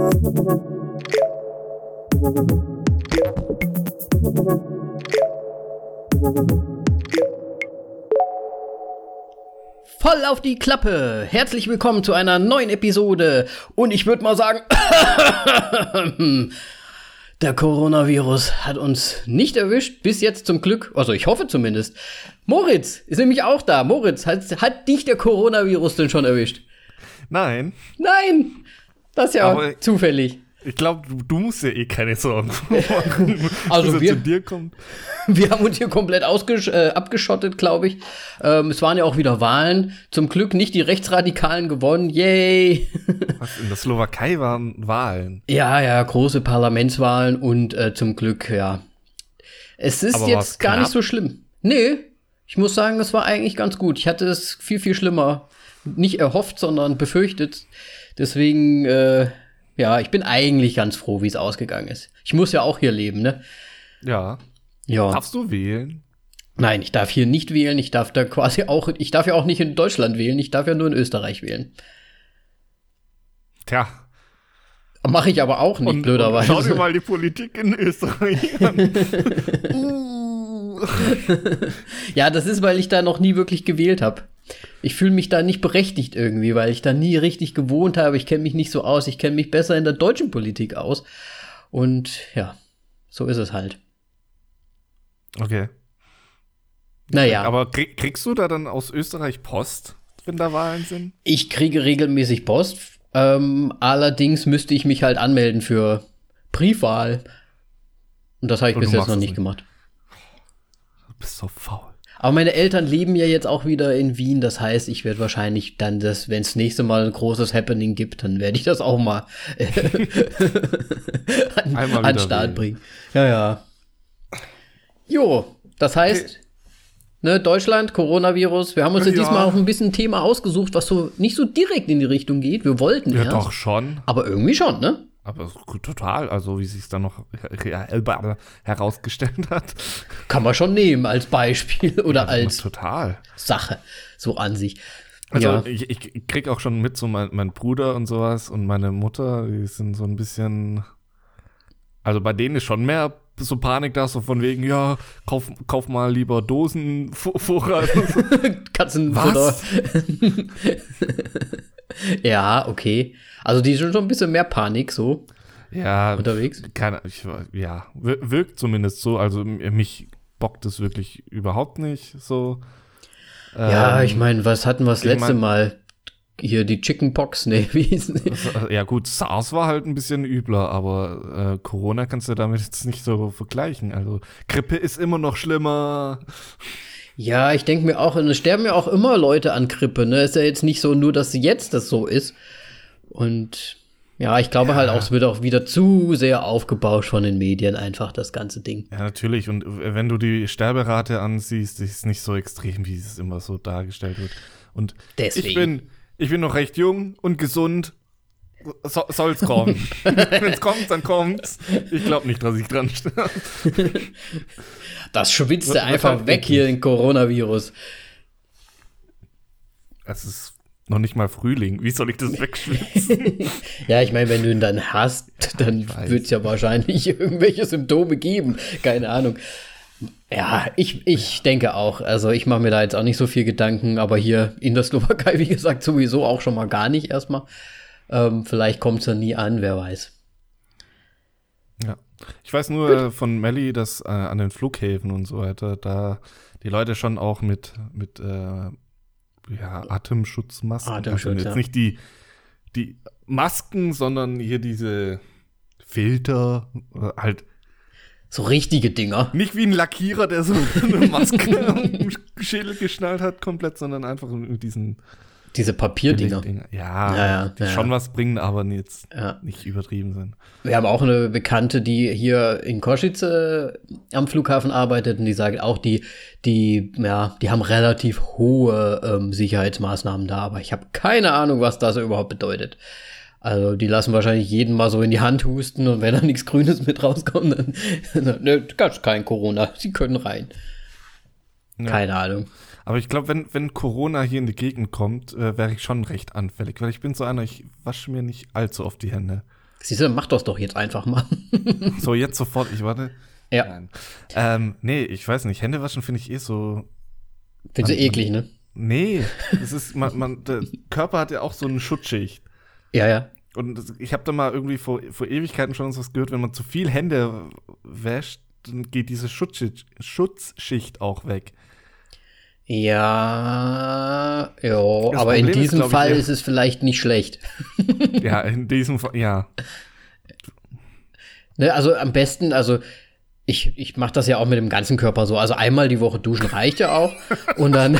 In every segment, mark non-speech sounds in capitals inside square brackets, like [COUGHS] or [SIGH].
Voll auf die Klappe! Herzlich willkommen zu einer neuen Episode. Und ich würde mal sagen, [COUGHS] der Coronavirus hat uns nicht erwischt, bis jetzt zum Glück. Also ich hoffe zumindest. Moritz ist nämlich auch da. Moritz, hat, hat dich der Coronavirus denn schon erwischt? Nein. Nein! Das ist ja Aber- zufällig. Ich glaube, du, du musst dir eh keine Sorgen [LAUGHS] machen, [LAUGHS] Also wir- zu dir kommt. Wir haben uns hier komplett äh, abgeschottet, glaube ich. Ähm, es waren ja auch wieder Wahlen. Zum Glück nicht die Rechtsradikalen gewonnen. Yay! [LAUGHS] Was, in der Slowakei waren Wahlen. ja, ja, große Parlamentswahlen und äh, zum Glück, ja. Es ist Aber jetzt gar knapp? nicht so schlimm. Nee, ich muss sagen, es war eigentlich ganz gut. Ich hatte es viel, viel schlimmer. Nicht erhofft, sondern befürchtet. Deswegen, äh, ja, ich bin eigentlich ganz froh, wie es ausgegangen ist. Ich muss ja auch hier leben, ne? Ja. Ja. Darfst du wählen? Nein, ich darf hier nicht wählen. Ich darf da quasi auch, ich darf ja auch nicht in Deutschland wählen. Ich darf ja nur in Österreich wählen. Tja. Mache ich aber auch nicht, Und, blöderweise. und schau dir mal die Politik in Österreich an. [LAUGHS] uh. Ja, das ist, weil ich da noch nie wirklich gewählt habe. Ich fühle mich da nicht berechtigt irgendwie, weil ich da nie richtig gewohnt habe. Ich kenne mich nicht so aus. Ich kenne mich besser in der deutschen Politik aus. Und ja, so ist es halt. Okay. Naja, Aber krieg, kriegst du da dann aus Österreich Post, wenn da Wahlen sind? ich kriege regelmäßig Post. Ähm, allerdings müsste ich mich halt anmelden für Briefwahl. Und das habe ich Und bis jetzt noch nicht nicht. gemacht. Du bist so faul. Aber meine Eltern leben ja jetzt auch wieder in Wien. Das heißt, ich werde wahrscheinlich dann das, wenn es nächste Mal ein großes Happening gibt, dann werde ich das auch mal äh, [LAUGHS] an, Einmal an Start bringen. Ja, ja. Jo, das heißt, ne, Deutschland, Coronavirus. Wir haben uns ja. Ja. diesmal auch ein bisschen ein Thema ausgesucht, was so nicht so direkt in die Richtung geht. Wir wollten Ja, erst, doch schon. aber irgendwie schon, ne? Aber total. Also, wie sich dann noch her- herausgestellt hat. Kann man schon nehmen als Beispiel oder als Total. Sache, so an sich. Also ja. ich, ich krieg auch schon mit, so mein, mein Bruder und sowas und meine Mutter, die sind so ein bisschen. Also bei denen ist schon mehr so Panik da, so von wegen, ja, kauf, kauf mal lieber Dosenvorrat. [LAUGHS] Katzenfutter. [LAUGHS] Ja, okay. Also die sind schon ein bisschen mehr Panik so ja, unterwegs. keine, ich, ja, wir- wirkt zumindest so. Also mich bockt es wirklich überhaupt nicht so. Ja, Ähm, ich meine, was hatten wir das ich letzte mein- Mal? Hier die Chickenpox, nee, [LAUGHS] wie hieß die? Ja gut, SARS war halt ein bisschen übler, aber äh, Corona kannst du damit jetzt nicht so vergleichen. Also Grippe ist immer noch schlimmer. Ja, ich denke mir auch, und es sterben ja auch immer Leute an Grippe, ne? Ist ja jetzt nicht so nur, dass jetzt das so ist. Und ja, ich glaube halt auch, es wird auch wieder zu sehr aufgebauscht von den Medien, einfach das ganze Ding. Ja, natürlich. Und wenn du die Sterberate ansiehst, ist nicht so extrem, wie es immer so dargestellt wird. Und Deswegen. ich bin, ich bin noch recht jung und gesund. So, soll's kommen. [LAUGHS] Wenn's kommt, dann kommt's. Ich glaube nicht, dass ich dran sterbe. Das schwitzt er einfach weg hier, den Coronavirus. Es ist noch nicht mal Frühling. Wie soll ich das wegschwitzen? [LAUGHS] Ja, ich meine, wenn du ihn dann hast, dann wird es ja wahrscheinlich [LAUGHS] irgendwelche Symptome geben. Keine Ahnung. Ja, ich, ich denke auch. Also ich mache mir da jetzt auch nicht so viel Gedanken, aber hier in der Slowakei, [LAUGHS] wie gesagt, sowieso auch schon mal gar nicht erstmal. Ähm, vielleicht kommt es dann nie an, wer weiß. Ja. Ich weiß nur äh, von Melly, dass äh, an den Flughäfen und so weiter, da die Leute schon auch mit, mit äh, ja, Atemschutzmasken, Atemschutz, also jetzt ja. nicht die, die Masken, sondern hier diese Filter, äh, halt So richtige Dinger. nicht wie ein Lackierer, der so [LAUGHS] eine Maske am Schädel geschnallt hat komplett, sondern einfach mit diesen Diese Papierdinger. Dinger. Ja, Ja, ja, die ja, schon was bringen, aber jetzt nicht übertrieben sind. Wir haben auch eine Bekannte, die hier in Kosice am Flughafen arbeitet und die sagt auch, die, die, ja, die haben relativ hohe ähm, Sicherheitsmaßnahmen da, aber ich habe keine Ahnung, was das überhaupt bedeutet. Also die lassen wahrscheinlich jeden mal so in die Hand husten und wenn da nichts Grünes mit rauskommt, dann, [LAUGHS] dann ne, gab's kein Corona, [LAUGHS] sie können rein. Ja. Keine Ahnung. Aber ich glaube, wenn, wenn Corona hier in die Gegend kommt, äh, wäre ich schon recht anfällig, weil ich bin so einer, ich wasche mir nicht allzu oft die Hände. Siehst du, mach das doch jetzt einfach mal. [LAUGHS] So, jetzt sofort, ich warte. Ja. Nein. Ähm, nee, ich weiß nicht. Hände waschen finde ich eh so. Findest du eklig, ne? Nee, das ist, man, man, der Körper hat ja auch so eine Schutzschicht. Ja, ja. Und ich habe da mal irgendwie vor, vor Ewigkeiten schon was gehört, wenn man zu viel Hände wäscht, dann geht diese Schutzschicht, Schutzschicht auch weg. Ja, ja, aber Problem in ist, diesem ich, Fall ja- ist es vielleicht nicht schlecht. Ja, in diesem Fall, ja. Ne, also am besten, also ich, ich mache das ja auch mit dem ganzen Körper so. Also einmal die Woche duschen reicht ja auch. und dann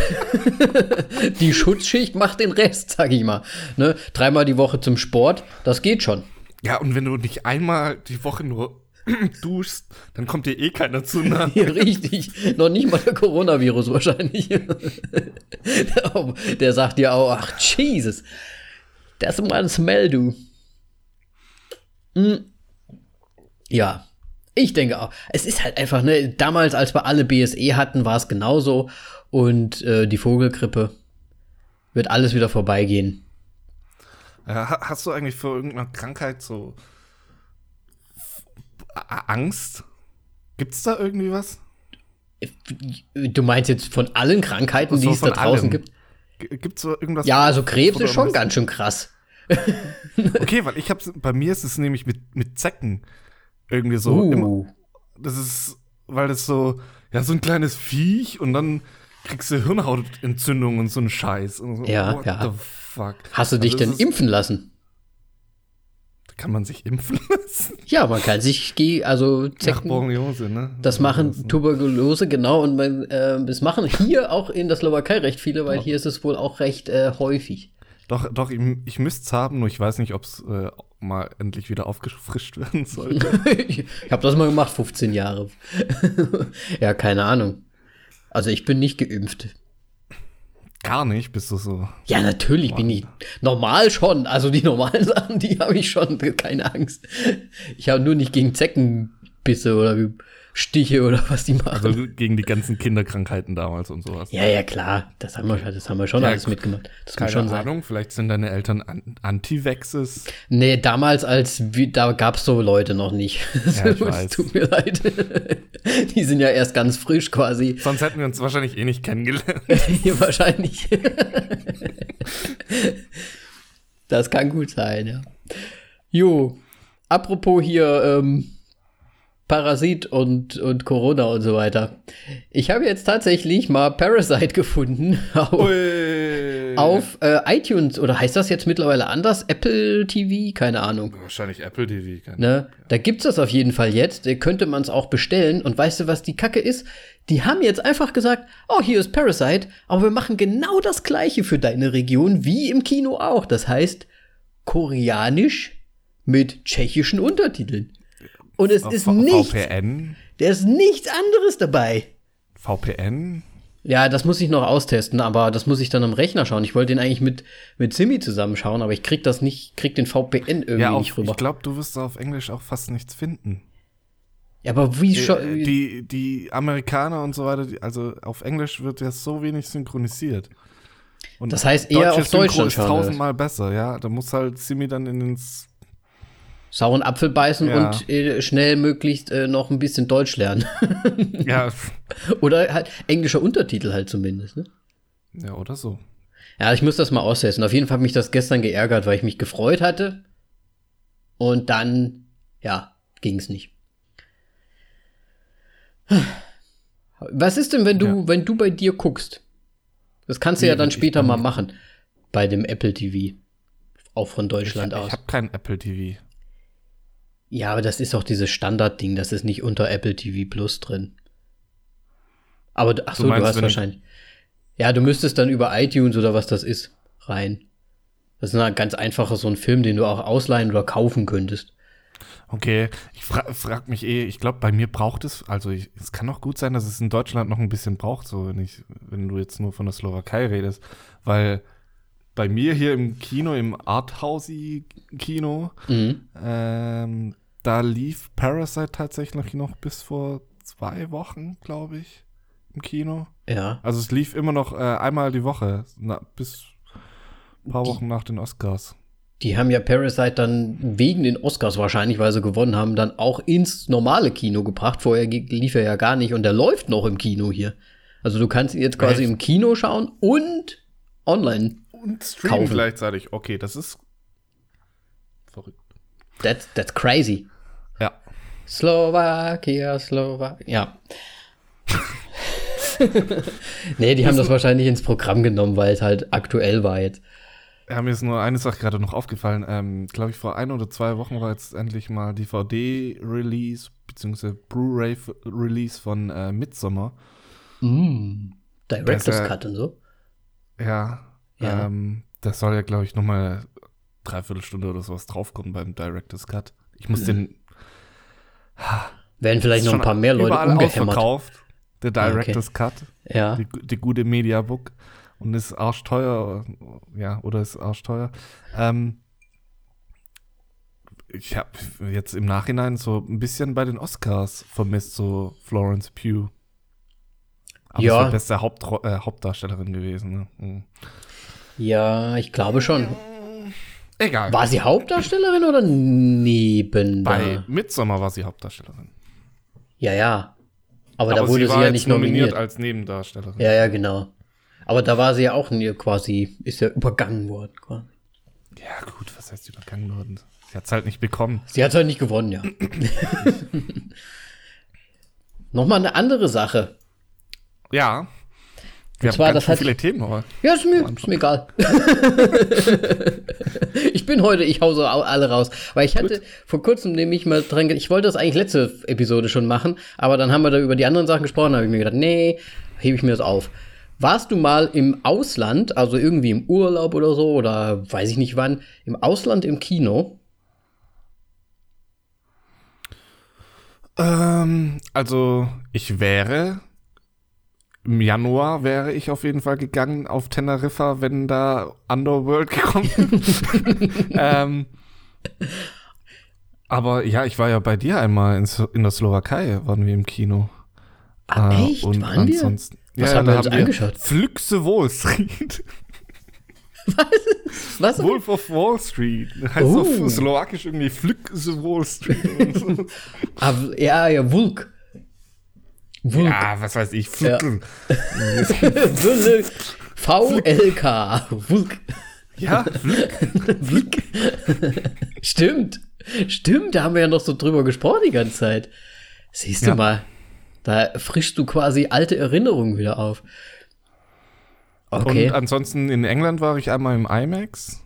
[LAUGHS] die Schutzschicht macht den Rest, sag ich mal. Ne, dreimal die Woche zum Sport, das geht schon. Ja, und wenn du nicht einmal die Woche nur [CLEARS THROAT] duschst, dann kommt dir eh keiner zu [LAUGHS] nah. Hier, richtig. Noch nicht mal der Coronavirus wahrscheinlich. [LAUGHS] der sagt dir auch, ach, Jesus. Das ist mal ein Smell, du. Hm. Ja. Ich denke auch. Es ist halt einfach, ne, damals, als wir alle BSE hatten, war es genauso. Und äh, die Vogelgrippe wird alles wieder vorbeigehen. Ja, ha- hast du eigentlich vor irgendeiner Krankheit so Angst? Gibt's da irgendwie was? Du meinst jetzt von allen Krankheiten, die So es da draußen allem. gibt? Gibt's so irgendwas? Ja, also Krebs ist schon ganz schön krass. [LAUGHS] Okay, weil ich hab's, bei mir ist es nämlich mit, mit Zecken irgendwie so. Immer, Uh. das ist, weil das so, ja, so ein kleines Viech und dann kriegst du Hirnhautentzündung und so ein Scheiß. Und so, Ja, what ja. the fuck. Hast du dich Also denn impfen lassen? Kann man sich impfen [LAUGHS] lassen? Ja, man kann sich, also Nach Zecken, Borreliose, ne? das machen Tuberkulose, genau, und man, äh, das machen hier auch in der Slowakei recht viele, weil hier ist es wohl auch recht äh, häufig. Doch, doch, ich, ich müsste es haben, nur ich weiß nicht, ob es äh, mal endlich wieder aufgefrischt werden sollte. [LAUGHS] ich habe das mal gemacht, 15 Jahre. [LAUGHS] ja, keine Ahnung. Also ich bin nicht geimpft. Gar nicht, bist du so. Ja, natürlich bin ich normal schon. Also die normalen [LAUGHS] Sachen, die habe ich schon, keine Angst. Ich habe nur nicht gegen Zeckenbisse oder Stiche oder was die machen. Also gegen die ganzen Kinderkrankheiten damals und sowas. ja, ja, klar. Das haben wir, das haben wir schon Ja, alles mitgemacht. Das Keine schon sein. Ahnung, vielleicht sind deine Eltern an Anti-Vaxes. Nee, damals, als da gab es so Leute noch nicht. [LAUGHS] Ja, ich weiß. Tut mir leid. [LAUGHS] Die sind ja erst ganz frisch quasi. Sonst hätten wir uns wahrscheinlich eh nicht kennengelernt. [LAUGHS] Wahrscheinlich. das kann gut sein, ja. Jo, apropos hier ähm, Parasit und, und Corona und so weiter. Ich habe jetzt tatsächlich mal Parasite [LAUGHS] gefunden auf, auf äh, iTunes. Oder heißt das jetzt mittlerweile anders? Apple TV? Keine Ahnung. Wahrscheinlich Apple TV. keine Ne? Da gibt's das auf jeden Fall jetzt. Da könnte man es auch bestellen. Und weißt du, was die Kacke ist? Die haben jetzt einfach gesagt, oh, hier ist Parasite, aber wir machen genau das gleiche für deine Region wie im Kino auch. Das heißt, Koreanisch mit tschechischen Untertiteln. Und es ist nichts, VPN. da ist nichts anderes dabei. VPN. Ja, das muss ich noch austesten, aber das muss ich dann am Rechner schauen. Ich wollte den eigentlich mit, mit Simi zusammenschauen, aber ich krieg das nicht, krieg den VPN irgendwie Ja, nicht auf, rüber. ich glaube, du wirst auf Englisch auch fast nichts finden. ja, aber wie Äh, schon. Die, die Amerikaner und so weiter, die, also auf Englisch wird ja so wenig synchronisiert. Und Das heißt, eher auf Synchro Deutschland ist tausendmal besser, ja. Da muss halt Simi dann in den sauren Apfel beißen Ja. und äh, schnell möglichst äh, noch ein bisschen Deutsch lernen. [LAUGHS] ja, [LAUGHS] oder halt englischer Untertitel halt zumindest. Ne? ja, oder so. Ja, ich muss das mal austesten. Auf jeden Fall hat mich das gestern geärgert, weil ich mich gefreut hatte. Und dann, ja, ging es nicht. Was ist denn, wenn du, Ja. wenn du bei dir guckst? Das kannst du ja Wie, dann später mal machen. Bei dem Apple TV. Auch von Deutschland ich, aus. Ich habe kein Apple TV. Ja, aber das ist auch dieses Standardding, das ist nicht unter Apple TV Plus drin. Aber ach so, du, meinst, hast wenn ich- wahrscheinlich. Ja, du müsstest dann über iTunes oder was das ist rein. Das ist ein ganz einfacher so ein Film, den du auch ausleihen oder kaufen könntest. Okay, ich fra frag mich eh, ich glaube, bei mir braucht es, also ich, es kann auch gut sein, dass es in Deutschland noch ein bisschen braucht, so wenn ich, wenn du jetzt nur von der Slowakei redest, weil bei mir hier im Kino, im Arthousey-Kino, Mhm. ähm, da lief Parasite tatsächlich noch bis vor zwei Wochen, glaube ich, im Kino. Ja. Also es lief immer noch äh, einmal die Woche, na, bis ein paar Wochen nach den Oscars. Die haben ja Parasite dann wegen den Oscars wahrscheinlich, weil sie gewonnen haben, dann auch ins normale Kino gebracht. Vorher lief er ja gar nicht und der läuft noch im Kino hier. Also du kannst ihn jetzt quasi Echt? im Kino schauen und online und streamen kaufen. gleichzeitig. Okay, das ist verrückt. That's, that's crazy. Ja. Slowakia, Slowakia. Ja. nee, die haben das wahrscheinlich ins Programm genommen, weil es halt aktuell war jetzt. Ja, mir ist nur eine Sache gerade noch aufgefallen. Ähm, Glaube ich, vor ein oder zwei Wochen war jetzt endlich mal DVD-Release, beziehungsweise Blu-ray-Release von äh, Midsommar. Mm, Director's Cut und so. Ja. ja. Ähm, das soll ja, glaube ich, nochmal dreiviertel Stunde oder sowas draufkommen beim Director's Cut. Ich muss mhm. den. Werden vielleicht noch ein paar mehr Leute umgehämmert. ausverkauft. Der Director's okay. Cut. Ja. Die, die gute Mediabook. Und ist arschteuer. Ja, oder ist arschteuer. Ähm, ich habe jetzt im Nachhinein so ein bisschen bei den Oscars vermisst, so Florence Pugh. Aber ja. ist beste Haupt äh, Hauptdarstellerin gewesen. Ne? Hm. Ja, ich glaube schon. Egal. War sie Hauptdarstellerin oder neben? Bei Midsommar war sie Hauptdarstellerin. Ja, ja. Aber, Aber da wurde sie, sie ja nicht nominiert. nominiert als Nebendarstellerin. Ja, ja, genau. Aber da war sie ja auch quasi, ist ja übergangen worden. Quasi. Ja, gut, was heißt übergangen worden? Sie hat es halt nicht bekommen. Sie hat es halt nicht gewonnen, ja. [LAUGHS] Nochmal eine andere Sache. Ja. Wir und zwar, das hat viele Themen heute. Ja, ist mir, ist mir egal. [LAUGHS] ich bin heute, ich hause alle raus. Weil ich hatte Gut. vor kurzem nämlich mal dran, ich wollte das eigentlich letzte Episode schon machen, aber dann haben wir da über die anderen Sachen gesprochen, da habe ich mir gedacht, nee, hebe ich mir das auf. Warst du mal im Ausland, also irgendwie im Urlaub oder so, oder weiß ich nicht wann, im Ausland im Kino? Ähm, also ich wäre im Januar wäre ich auf jeden Fall gegangen auf Teneriffa, wenn da Underworld [LAUGHS] gekommen [LAUGHS] ähm, aber ja, ich war ja bei dir einmal in, in der Slowakei, waren wir im Kino. Ah, äh, echt? Und waren ansonsten, wir? Was ja, haben wir uns angeschaut? Flüchse Wall Street. [LAUGHS] Was? Was? Wolf of Wall Street. Heißt uh. auf Slowakisch irgendwie Flüchse Wall Street. ah, ja, ja, Vulk. Vulk. Ja, was weiß ich. Vulk. VLK. Vulk. Ja, Vulk. [LAUGHS] Stimmt. Stimmt, da haben wir ja noch so drüber gesprochen die ganze Zeit. Siehst ja. du mal, da frischst du quasi alte Erinnerungen wieder auf. Okay. Und ansonsten in England war ich einmal im IMAX.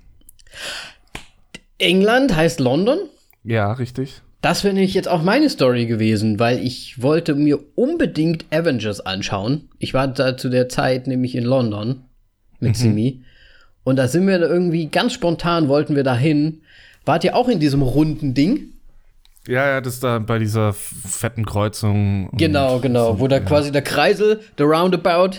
England heißt London? Ja, richtig. Das wäre nämlich jetzt auch meine Story gewesen, weil ich wollte mir unbedingt Avengers anschauen. Ich war da zu der Zeit nämlich in London mit mhm. Simi. Und da sind wir irgendwie ganz spontan wollten wir da hin. Wart ihr auch in diesem runden Ding? Ja, ja, das ist da bei dieser fetten Kreuzung. Genau, genau, so, wo da ja. quasi der Kreisel, der Roundabout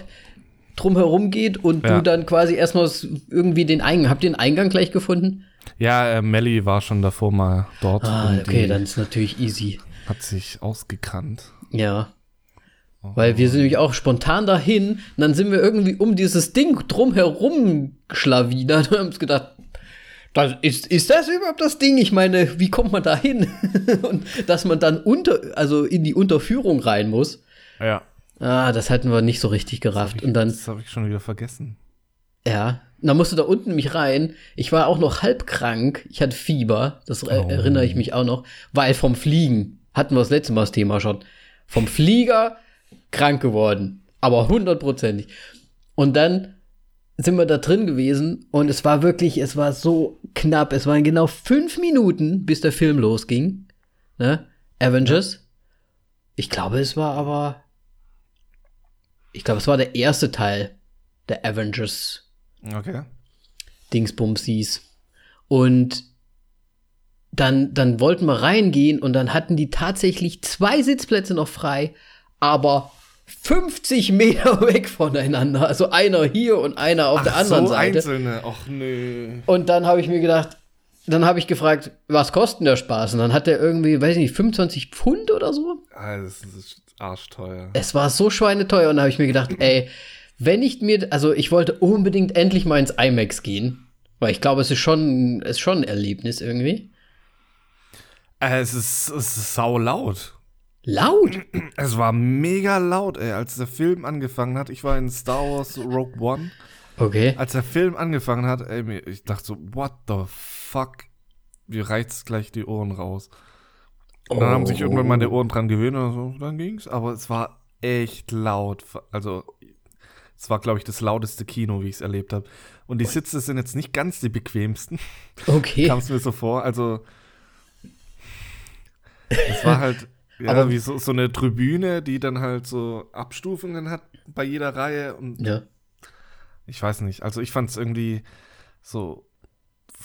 drumherum geht und ja. du dann quasi erstmal irgendwie den Eingang. Habt ihr den Eingang gleich gefunden? Ja, äh, Melly war schon davor mal dort. Ah, okay, dann ist natürlich easy. Hat sich ausgekannt. Ja. Oh. Weil wir sind nämlich auch spontan dahin und dann sind wir irgendwie um dieses Ding drumherum geschlawinert und haben uns gedacht, das ist, ist das überhaupt das Ding? Ich meine, wie kommt man da hin? [LAUGHS] und dass man dann unter, also in die Unterführung rein muss. Ja. Ah, das hatten wir nicht so richtig gerafft. Das und dann. Das habe ich schon wieder vergessen. Ja, und dann musste da unten mich rein. Ich war auch noch halb krank. Ich hatte Fieber. Das oh. erinnere ich mich auch noch. Weil vom Fliegen, hatten wir das letzte Mal das Thema schon, vom Flieger krank geworden. Aber hundertprozentig. Und dann sind wir da drin gewesen und es war wirklich, es war so knapp. Es waren genau fünf Minuten, bis der Film losging. Ne? Avengers. Ich glaube, es war aber. Ich glaube, es war der erste Teil der Avengers Okay. Dingsbumsies. Und dann, dann wollten wir reingehen und dann hatten die tatsächlich zwei Sitzplätze noch frei, aber 50 Meter [LAUGHS] weg voneinander. Also einer hier und einer auf Ach, der anderen so Seite. Einzelne. Ach nö. Und dann habe ich mir gedacht, dann habe ich gefragt, was kostet der Spaß? Und dann hat der irgendwie, weiß ich nicht, 25 Pfund oder so. Ah, das ist arschteuer. Es war so schweineteuer und da habe ich mir gedacht, ey, wenn ich mir, also ich wollte unbedingt endlich mal ins IMAX gehen, Weil ich glaube, es ist schon, ist schon ein Erlebnis irgendwie. Äh, es, ist, es ist sau laut. Laut? [CLEARS THROAT] Es war mega laut, ey, als der Film angefangen hat. Ich war in Star Wars Rogue One. Okay. Als der Film angefangen hat, ey, ich dachte so, what the fuck? Mir reizt gleich die Ohren raus. Und dann haben sich irgendwann meine Ohren dran gewöhnt und so, dann ging's. Aber es war echt laut. Also, es war, glaube ich, das lauteste Kino, wie ich es erlebt habe. Und die Sitze sind jetzt nicht ganz die bequemsten, Okay. [LAUGHS] kam es mir so vor. Also, es war halt [LAUGHS] ja, Aber- wie so, so eine Tribüne, die dann halt so Abstufungen hat bei jeder Reihe. Und Ja. ich weiß nicht. Also ich fand es irgendwie so,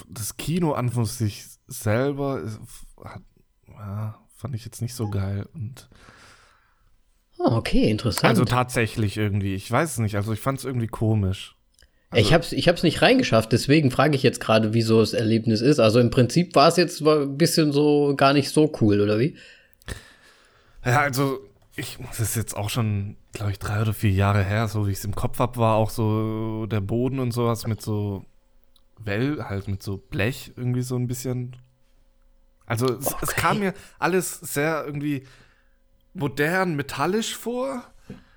das Kino an sich selber hat, ja, fand ich jetzt nicht so geil. Und Ah, okay, interessant. also tatsächlich irgendwie, ich weiß es nicht. Also ich fand es irgendwie komisch. ich hab's, ich hab's nicht reingeschafft, deswegen frage ich jetzt gerade, wie so das Erlebnis ist. Also im Prinzip war es jetzt ein bisschen so gar nicht so cool, oder wie? Ja, also ich, das ist jetzt auch schon, glaube ich, drei oder vier Jahre her, so wie ich es im Kopf habe, war auch so der Boden und sowas mit so Well, halt mit so Blech irgendwie so ein bisschen. Also es, es kam mir alles sehr irgendwie modern, metallisch vor,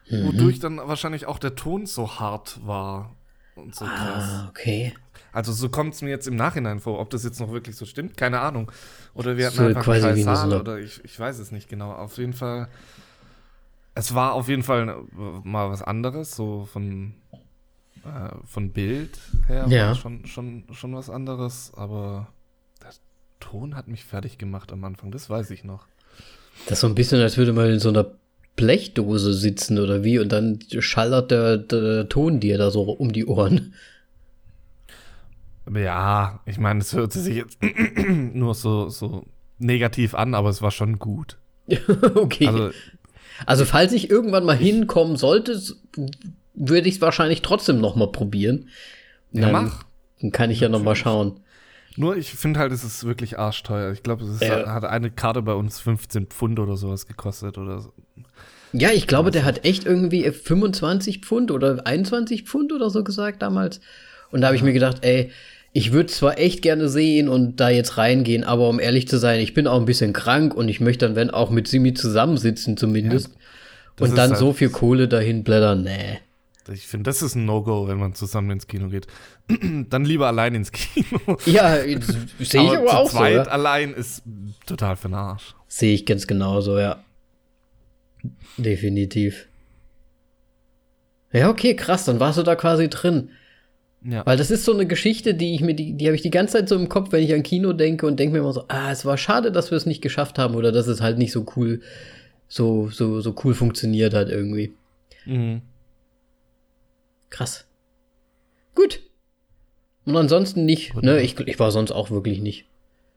Mhm. wodurch dann wahrscheinlich auch der Ton so hart war und so krass. Ah, okay. Also so kommt es mir jetzt im Nachhinein vor. Ob das jetzt noch wirklich so stimmt, keine Ahnung. Oder wir hatten So einfach quasi eine- oder ich, ich weiß es nicht genau. Auf jeden Fall, es war auf jeden Fall äh, mal was anderes, so von, äh, von Bild her Ja. war schon, schon, schon was anderes, aber der Ton hat mich fertig gemacht am Anfang, das weiß ich noch. Das ist so ein bisschen, als würde man in so einer Blechdose sitzen oder wie und dann schallert der, der Ton dir da so um die Ohren. Ja, ich meine, es hört sich jetzt [CLEARS THROAT] nur so, so negativ an, aber es war schon gut. [LAUGHS] okay. Also, Also falls ich irgendwann mal hinkommen sollte, würde ich es wahrscheinlich trotzdem noch mal probieren. Und Ja, dann, mach. Dann kann ich ja noch mal schauen. Nur ich finde halt, es ist wirklich arschteuer. Ich glaube, es Ja. hat eine Karte bei uns 15 Pfund oder sowas gekostet oder so. Ja, ich glaube, der hat echt irgendwie 25 Pfund oder 21 Pfund oder so gesagt damals. Und da habe ich mir gedacht, ey, ich würde zwar echt gerne sehen und da jetzt reingehen, aber um ehrlich zu sein, ich bin auch ein bisschen krank und ich möchte dann, wenn auch mit Simi zusammensitzen zumindest. das und dann halt- so viel Kohle dahin blättern, nee. Ich finde, das ist ein No-Go, wenn man zusammen ins Kino geht. [CLEARS THROAT] Dann lieber allein ich Kino. Ja, sehe ich aber zu auch so. zweit Ja. allein ist total für den Arsch. Sehe ich ganz genauso, ja. Definitiv. Ja, okay, krass, dann warst du da quasi drin. Ja. Weil das ist so eine Geschichte, die ich mir, die, die habe ich die ganze Zeit so im Kopf, wenn ich an Kino denke und denke mir immer so, ah, es war schade, dass wir es nicht geschafft haben oder dass es halt nicht so cool, so, so, so cool funktioniert hat irgendwie. Mhm. Krass. Gut. Und ansonsten nicht, ne, ich, ich war sonst auch wirklich nicht.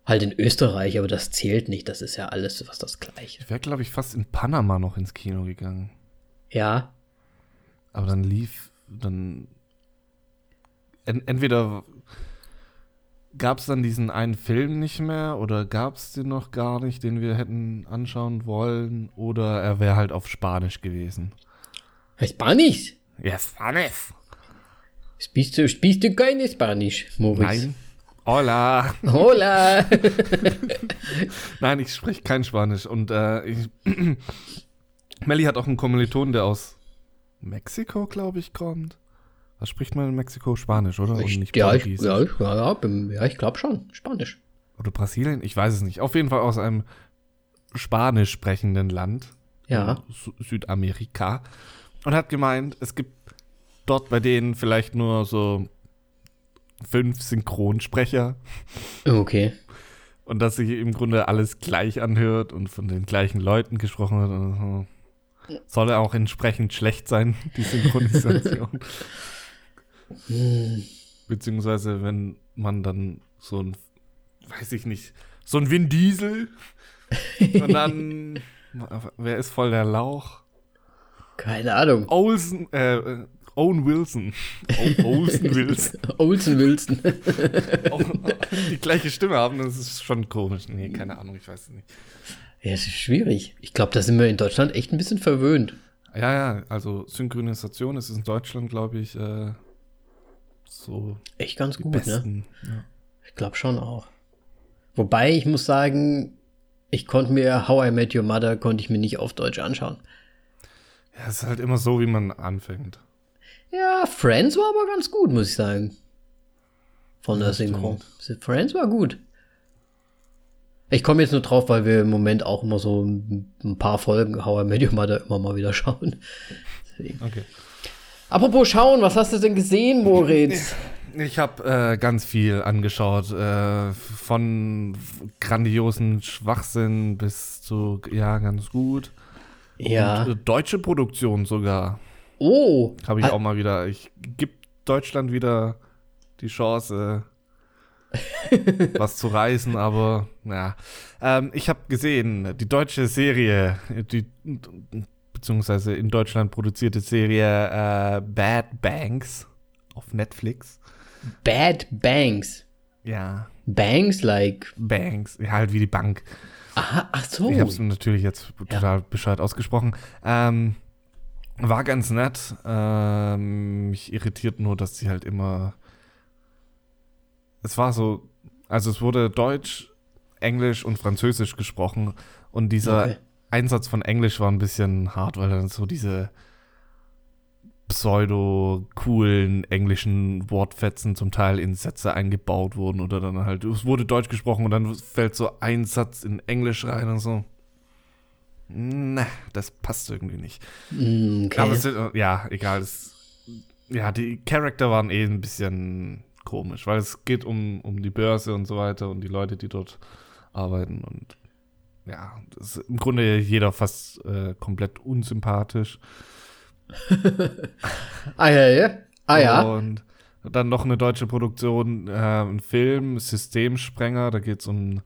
Halt in Österreich, aber das zählt nicht, das ist ja alles was das Gleiche. Ich wäre, glaube ich, fast in Panama noch ins Kino gegangen. Ja, Aber dann lief, dann. En entweder gab es dann diesen einen Film nicht mehr oder gab es den noch gar nicht, den wir hätten anschauen wollen, oder er wäre halt auf Spanisch gewesen. Spanisch. Ja, Spanisch. Spielst du, spielst du keine Spanisch, Moritz? Nein. Hola. Hola. [LAUGHS] Nein, ich spreche kein Spanisch. Und äh, ich, [CLEARS THROAT] Melly hat auch einen Kommiliton, der aus Mexiko, glaube ich, kommt. Was spricht man in Mexiko? Spanisch, oder? Ich, ja, ich, ja, ich, ja, ja, ich glaube schon. Spanisch. Oder Brasilien? Ich weiß es nicht. Auf jeden Fall aus einem spanisch sprechenden Land. Ja. Sü Südamerika. Und hat gemeint, es gibt dort bei denen vielleicht nur so fünf Synchronsprecher. Okay. Und dass sich im Grunde alles gleich anhört und von den gleichen Leuten gesprochen wird. Und so. Soll auch entsprechend schlecht sein, die Synchronisation. [LAUGHS] Beziehungsweise, wenn man dann so ein, weiß ich nicht, so ein Vin Diesel und dann, [LAUGHS] wer ist voll der Lauch? Keine Ahnung. Olsen, äh, äh, Owen Wilson. [LAUGHS] Olsen Wilson. [LAUGHS] Olsen Wilson. Auch [LAUGHS] die gleiche Stimme haben, das ist schon komisch. Nee, keine Ahnung, ich weiß es nicht. ja, es ist schwierig. Ich glaube, da sind wir in Deutschland echt ein bisschen verwöhnt. Ja, ja, also Synchronisation ist in Deutschland, glaube ich, äh, so Echt ganz gut, ne? besten. Ja. Ich glaube schon auch. Wobei, ich muss sagen, ich konnte mir How I Met Your Mother konnte ich mir nicht auf Deutsch anschauen. Ja, es ist halt immer so, wie man anfängt. Ja, Friends war aber ganz gut, muss ich sagen. Von der Synchro. Friends war gut. Ich komme jetzt nur drauf, weil wir im Moment auch immer so ein ein paar Folgen How I Met Your Mother immer mal wieder schauen. Deswegen. Okay. Apropos schauen, was hast du denn gesehen, Moritz? [LAUGHS] Ich habe äh, ganz viel angeschaut, äh, von grandiosen Schwachsinn bis zu, ja, ganz gut. Ja. Und, äh, deutsche Produktion sogar. Oh. Habe ich auch mal wieder. Ich gebe Deutschland wieder die Chance, [LAUGHS] was zu reißen, aber ja. Ähm, ich habe gesehen, die deutsche Serie, die beziehungsweise in Deutschland produzierte Serie äh, Bad Banks auf Netflix. Bad Banks. Ja, Banks like. Banks, ja, halt wie die Bank. Aha, ach so. Ich habe es natürlich jetzt total bescheuert ausgesprochen. Ähm, war ganz nett. Ähm, mich irritiert nur, dass sie halt immer. Es war so. Also, es wurde Deutsch, Englisch und Französisch gesprochen. Und dieser Okay. Einsatz von Englisch war ein bisschen hart, weil dann so diese pseudo-coolen englischen Wortfetzen zum Teil in Sätze eingebaut wurden oder dann halt, es wurde Deutsch gesprochen und dann fällt so ein Satz in Englisch rein und so. Na, das passt irgendwie nicht. Mm, Okay. Aber es, äh, ja, egal. Es, ja, die Charakter waren eh ein bisschen komisch, weil es geht um, um die Börse und so weiter und die Leute, die dort arbeiten und ja, das ist im Grunde jeder fast äh, komplett unsympathisch. Ah ja, ja. Ah ja. Und dann noch eine deutsche Produktion, äh, ein Film, Systemsprenger, da geht es um ein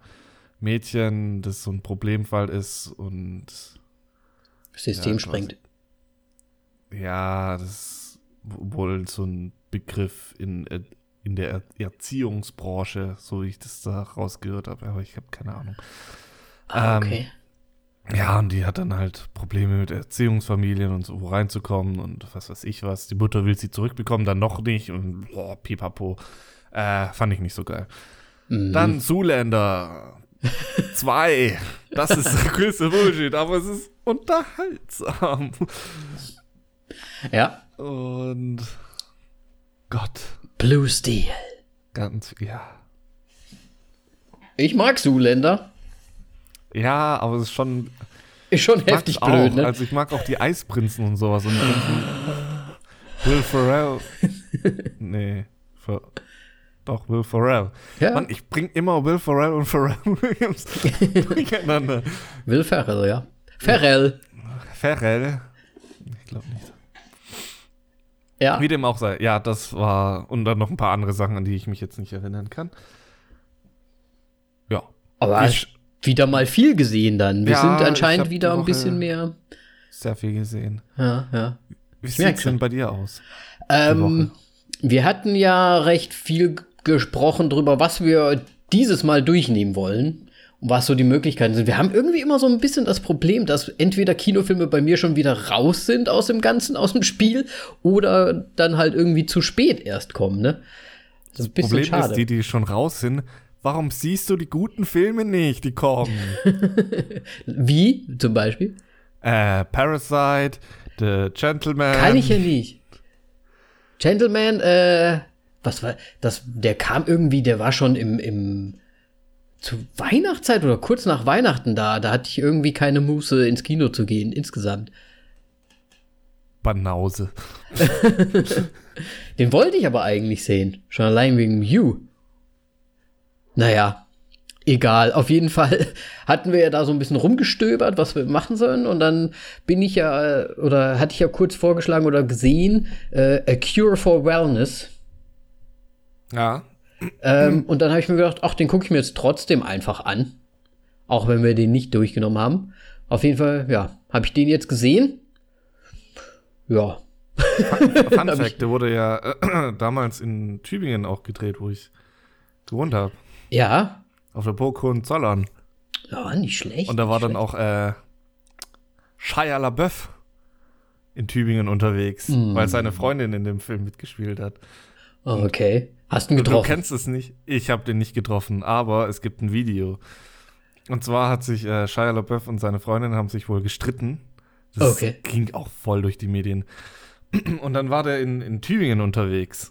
Mädchen, das so ein Problemfall ist und System ja, sprengt. ja, das ist wohl so ein Begriff in, äh, in der Er- Erziehungsbranche, so wie ich das da rausgehört habe, aber ich habe keine Ahnung. Ah, ähm, okay. Ja, und die hat dann halt Probleme mit Erziehungsfamilien und so wo reinzukommen und was weiß ich was. Die Mutter will sie zurückbekommen, dann noch nicht und boah, pipapo. Äh, fand ich nicht so geil. Mhm. Dann Zuländer. Zwei. Das ist der größte Bullshit, aber es ist unterhaltsam. Ja. Und Gott, Blue Steel. ganz, ja. Ich mag Zuländer. Ja, aber es ist schon Ist schon heftig auch. blöd, ne? Also ich mag auch die Eisprinzen und sowas. Und [LAUGHS] Will Ferrell. nee. Fer doch, Will Ferrell. ja. Mann, ich bring immer Will Ferrell und Pharrell Williams durcheinander. [LAUGHS] Will Ferrell, ja. Ferrell. Ferrell. Ich glaube nicht. Ja. Wie dem auch sei. Ja, das war. Und dann noch ein paar andere Sachen, an die ich mich jetzt nicht erinnern kann. Ja. Aber Ich- wieder mal viel gesehen dann. Wir Ja, sind anscheinend wieder ein bisschen mehr. Sehr viel gesehen. Ja, ja. Wie sieht es denn bei dir aus? Ähm, wir hatten ja recht viel gesprochen drüber, was wir dieses Mal durchnehmen wollen und was so die Möglichkeiten sind. Wir haben irgendwie immer so ein bisschen das Problem, dass entweder Kinofilme bei mir schon wieder raus sind aus dem Ganzen, aus dem Spiel, oder dann halt irgendwie zu spät erst kommen, ne? Das ist ein bisschen Problem schade. ist, die, die schon raus sind, warum siehst du die guten Filme nicht, die kommen? [LAUGHS] Wie zum Beispiel? äh, Parasite, The Gentleman. Kann ich ja nicht. Gentleman, äh, was war, das, der kam irgendwie, der war schon im, im, zu Weihnachtszeit oder kurz nach Weihnachten da. Da hatte ich irgendwie keine Muße, ins Kino zu gehen, insgesamt. Banause. [LAUGHS] Den wollte ich aber eigentlich sehen. Schon allein wegen You. Naja, egal. Auf jeden Fall [LAUGHS] hatten wir ja da so ein bisschen rumgestöbert, was wir machen sollen. Und dann bin ich ja, äh, oder hatte ich ja kurz vorgeschlagen oder gesehen, äh, A Cure for Wellness. Ja. Ähm, und dann habe ich mir gedacht, ach, den gucke ich mir jetzt trotzdem einfach an. Auch wenn wir den nicht durchgenommen haben. Auf jeden Fall, ja, habe ich den jetzt gesehen. Ja. [LAUGHS] Fun Fact, der wurde ja äh, [CLEARS THROAT] damals in Tübingen auch gedreht, wo ich gewohnt habe. Ja. Auf der Burg Hohenzollern. Ja, nicht schlecht. Und da war dann auch äh, Shia LaBeouf in Tübingen unterwegs, Mm. weil seine Freundin in dem Film mitgespielt hat. Oh, okay. Hast du ihn Du getroffen? kennst es nicht. Ich habe den nicht getroffen, aber es gibt ein Video. Und zwar hat sich äh, Shia LaBeouf und seine Freundin haben sich wohl gestritten. Das Okay. ging auch voll durch die Medien. [CLEARS THROAT] Und dann war der in, in Tübingen unterwegs.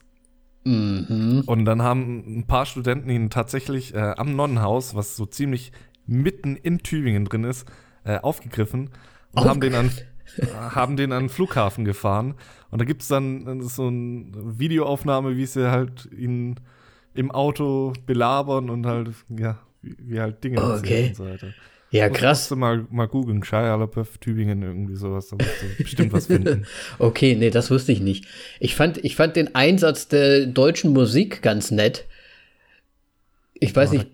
Mhm. Und dann haben ein paar Studenten ihn tatsächlich äh, am Nonnenhaus, was so ziemlich mitten in Tübingen drin ist, äh, aufgegriffen und haben den, an, haben den an den Flughafen gefahren. Und da gibt es dann äh, so eine Videoaufnahme, wie sie halt ihn im Auto belabern und halt, ja, wie, wie halt Dinge Okay. und so weiter. Ja, krass. musst du mal, mal googeln, Shia LaBeouf, Tübingen, irgendwie sowas, da musst du [LAUGHS] bestimmt was finden. Okay, nee, das wusste ich nicht. Ich fand, ich fand den Einsatz der deutschen Musik ganz nett. Ich weiß Oh, nicht,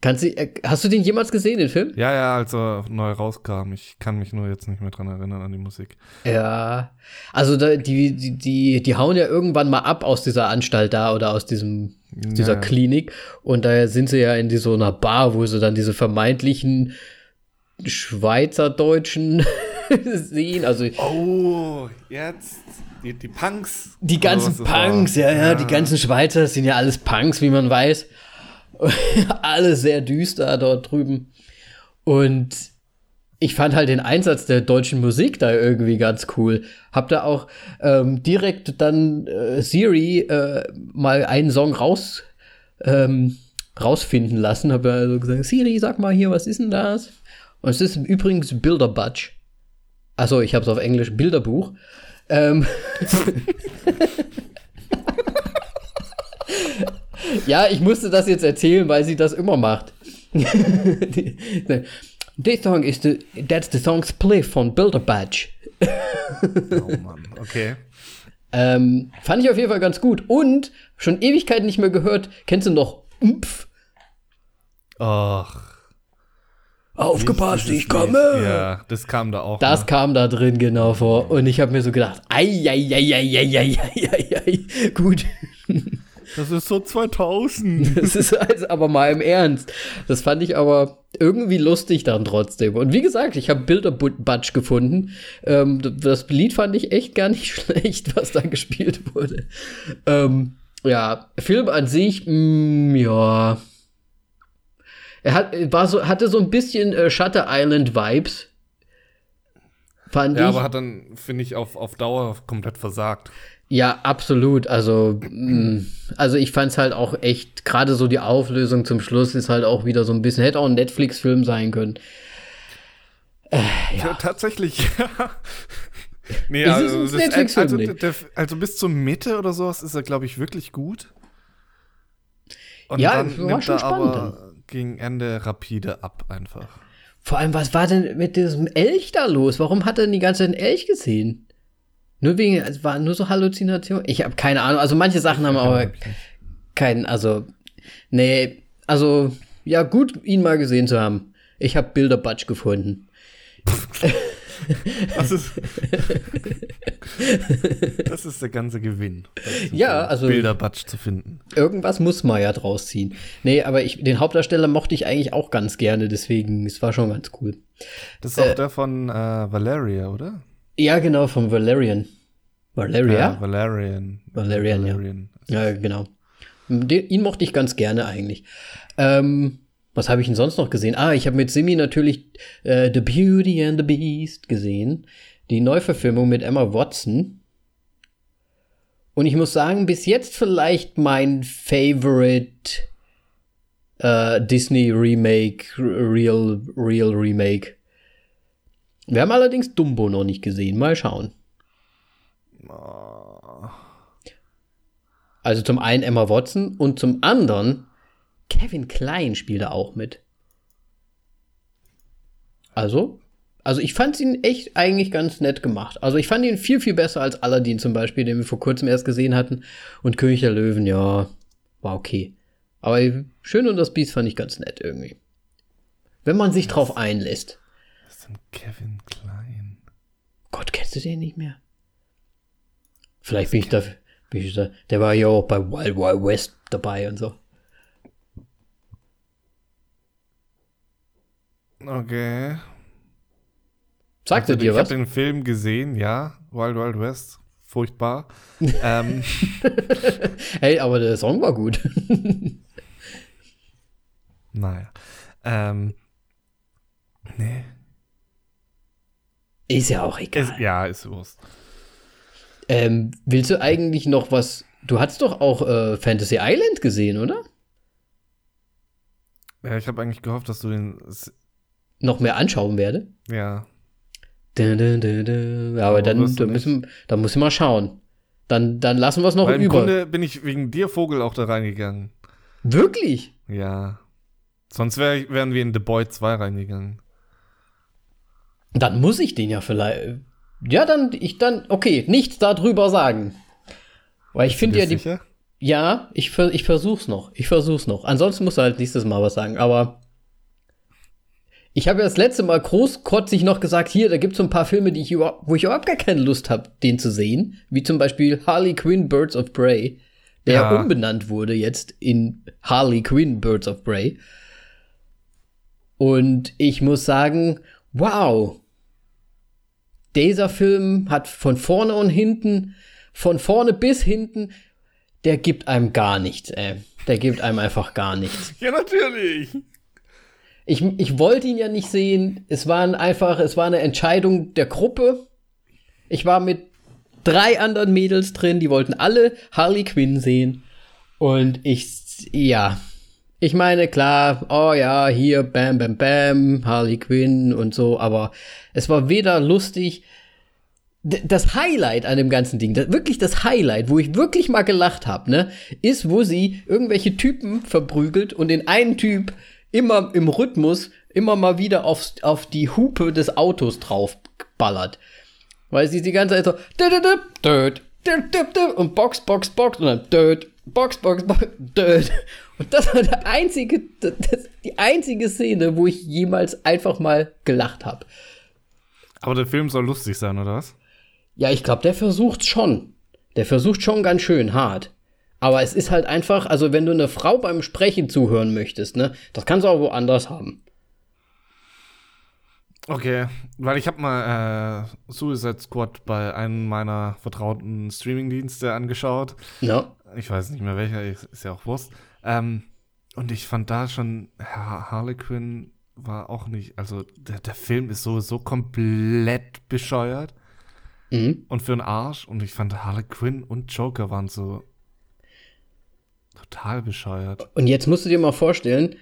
kannst du, äh, hast du den jemals gesehen, den Film? Ja, ja, als er neu rauskam. Ich kann mich nur jetzt nicht mehr dran erinnern an die Musik. Ja. Also da, die, die, die, die hauen ja irgendwann mal ab aus dieser Anstalt da oder aus diesem, aus dieser Ja, ja. Klinik. Und da sind sie ja in so einer Bar, wo sie dann diese vermeintlichen Schweizerdeutschen [LAUGHS] sehen. Also Oh, jetzt die, die Punks. Die ganzen. Punks, ja, ja, die ganzen Schweizer sind ja alles Punks, wie man weiß. [LAUGHS] alles sehr düster dort drüben. Und ich fand halt den Einsatz der deutschen Musik da irgendwie ganz cool. Hab da auch ähm, direkt dann äh, Siri äh, mal einen Song raus ähm, rausfinden lassen. Hab da also gesagt, Siri, sag mal hier, was ist denn das? Und es ist übrigens Bilderbudge. Also ich habe es auf Englisch Bilderbuch. Ähm, [LAUGHS] [LAUGHS] ja, ich musste das jetzt erzählen, weil sie das immer macht. This song is the that's the song Spliff von Bilderbudge. Oh Mann, okay. Ähm, fand ich auf jeden Fall ganz gut. Und schon Ewigkeiten nicht mehr gehört. Kennst du noch Umpf? Ach. Aufgepasst, ich komme! Ja, das kam da auch. Das noch. kam da drin genau vor. Und ich habe mir so gedacht, ei, ei, ei, ei, ei, ei, ei, ei, ei. gut. Das ist so 2000. [LAUGHS] Das ist also aber mal im Ernst. Das fand ich aber irgendwie lustig dann trotzdem. Und wie gesagt, ich habe Bilderbudge gefunden. Ähm, das Lied fand ich echt gar nicht [LAUGHS] schlecht, was da gespielt wurde. Ähm, ja, Film an sich, mh, ja. Er hat, war so, hatte so ein bisschen äh, Shutter Island Vibes. Fand ja, ich. aber hat dann, finde ich, auf, auf Dauer komplett versagt. Ja, absolut. Also, mh, also ich fand's halt auch echt, gerade so die Auflösung zum Schluss ist halt auch wieder so ein bisschen, hätte auch ein Netflix-Film sein können. Ja. Tatsächlich, [LAUGHS] ja. nee, Es ist also, ein es ist, Netflix-Film, also, der, also bis zur Mitte oder sowas ist er, glaube ich, wirklich gut. Und Ja, dann war nimmt schon er spannend aber gegen Ende rapide ab einfach. Vor allem, was war denn mit diesem Elch da los? Warum hat er denn die ganze Zeit einen Elch gesehen? Nur wegen, es war nur so Halluzination. Ich habe keine Ahnung. Also manche Sachen haben aber keinen, also, nee, also, ja, gut, ihn mal gesehen zu haben. Ich habe Bilderbudge gefunden. [LAUGHS] Das ist, [LAUGHS] das ist der ganze Gewinn. Ja, also- Bilderbatsch zu finden. Irgendwas muss man ja draus ziehen. Nee, aber ich, den Hauptdarsteller mochte ich eigentlich auch ganz gerne, deswegen, es war schon ganz cool. Das ist auch der von äh, Valeria, oder? Ja, genau, von Valerian. Valeria? Äh, Valerian. Valerian, ja. Ja, genau. Den, ihn mochte ich ganz gerne eigentlich. Ähm, was habe ich denn sonst noch gesehen? Ah, ich habe mit Simi natürlich äh, The Beauty and the Beast gesehen. Die Neuverfilmung mit Emma Watson. Und ich muss sagen, bis jetzt vielleicht mein Favorite äh, Disney Remake, Real, Real Remake. Wir haben allerdings Dumbo noch nicht gesehen. Mal schauen. Also zum einen Emma Watson und zum anderen Kevin Klein spielt da auch mit. Also, also ich fand ihn echt eigentlich ganz nett gemacht. Also ich fand ihn viel, viel besser als Aladdin zum Beispiel, den wir vor kurzem erst gesehen hatten. Und König der Löwen, ja, war okay. Aber Schön und das Biest fand ich ganz nett irgendwie. Wenn man sich drauf einlässt. Denn Kevin Klein? Gott, kennst du den nicht mehr? Vielleicht bin ich da, bin ich da. Der war ja auch bei Wild Wild West dabei und so. Okay. Sagt er Also, dir ich was? habe den Film gesehen, ja. Wild Wild West. furchtbar. [LAUGHS] ähm, [LAUGHS] Hey, aber der Song war gut. [LAUGHS] naja. Ähm, nee. Ist ja auch egal. Ist, ja, ist Wurst. Ähm, willst du eigentlich noch was? Du hast doch auch äh, Fantasy Island gesehen, oder? Ja, ich habe eigentlich gehofft, dass du den. Noch mehr anschauen werde. Ja. Dun, dun, dun. Aber Aber dann, dann, müssen, dann müssen wir mal schauen. Dann, dann lassen wir es noch Weil im über. Grunde bin ich wegen dir Vogel auch da reingegangen. Wirklich? Ja. Sonst wär, wären wir in The Boy 2 reingegangen. Dann muss ich den ja vielleicht. Ja, dann, ich dann, okay, nichts darüber sagen. Weil ich finde ja die. sicher? Ja, ich, ich versuch's noch. Ich versuch's noch. Ansonsten musst du halt nächstes Mal was sagen. Aber ich habe ja das letzte Mal großkotzig noch gesagt, hier, da gibt's so ein paar Filme, die ich wo ich überhaupt gar keine Lust habe, den zu sehen. Wie zum Beispiel Harley Quinn Birds of Prey, der Ja. umbenannt wurde jetzt in Harley Quinn Birds of Prey. Und ich muss sagen, wow. Dieser Film hat von vorne und hinten, von vorne bis hinten, der gibt einem gar nichts, ey. Der gibt einem einfach gar nichts. Ja, natürlich. Ich, ich wollte ihn ja nicht sehen. Es war einfach, es war eine Entscheidung der Gruppe. Ich war mit drei anderen Mädels drin, die wollten alle Harley Quinn sehen. Und ich, ja. Ich meine, klar, oh ja, hier, bam, bam, bam, Harley Quinn und so, aber es war weder lustig. Das Highlight an dem ganzen Ding, das, wirklich das Highlight, wo ich wirklich mal gelacht habe, ne, ist, wo sie irgendwelche Typen verprügelt und den einen Typ immer im Rhythmus immer mal wieder aufs, auf die Hupe des Autos draufballert. Weil sie die ganze Zeit so död, död, död, und Box, Box, Box und dann död, Box, Box, Box, död. Und das war der einzige, das, die einzige Szene, wo ich jemals einfach mal gelacht habe. Aber der Film soll lustig sein, oder was? Ja, ich glaube, der versucht schon. Der versucht schon ganz schön hart. Aber es ist halt einfach, also wenn du eine Frau beim Sprechen zuhören möchtest, ne, das kannst du auch woanders haben. Okay, weil ich habe mal äh, Suicide Squad bei einem meiner vertrauten Streamingdienste angeschaut. Ja. Ich weiß nicht mehr welcher, ist, ist ja auch Wurst. Ähm, und ich fand da schon, Har Harley Quinn war auch nicht, also der, der Film ist sowieso komplett bescheuert Mhm. und für einen Arsch. Und ich fand Harley Quinn und Joker waren so total bescheuert. Und jetzt musst du dir mal vorstellen,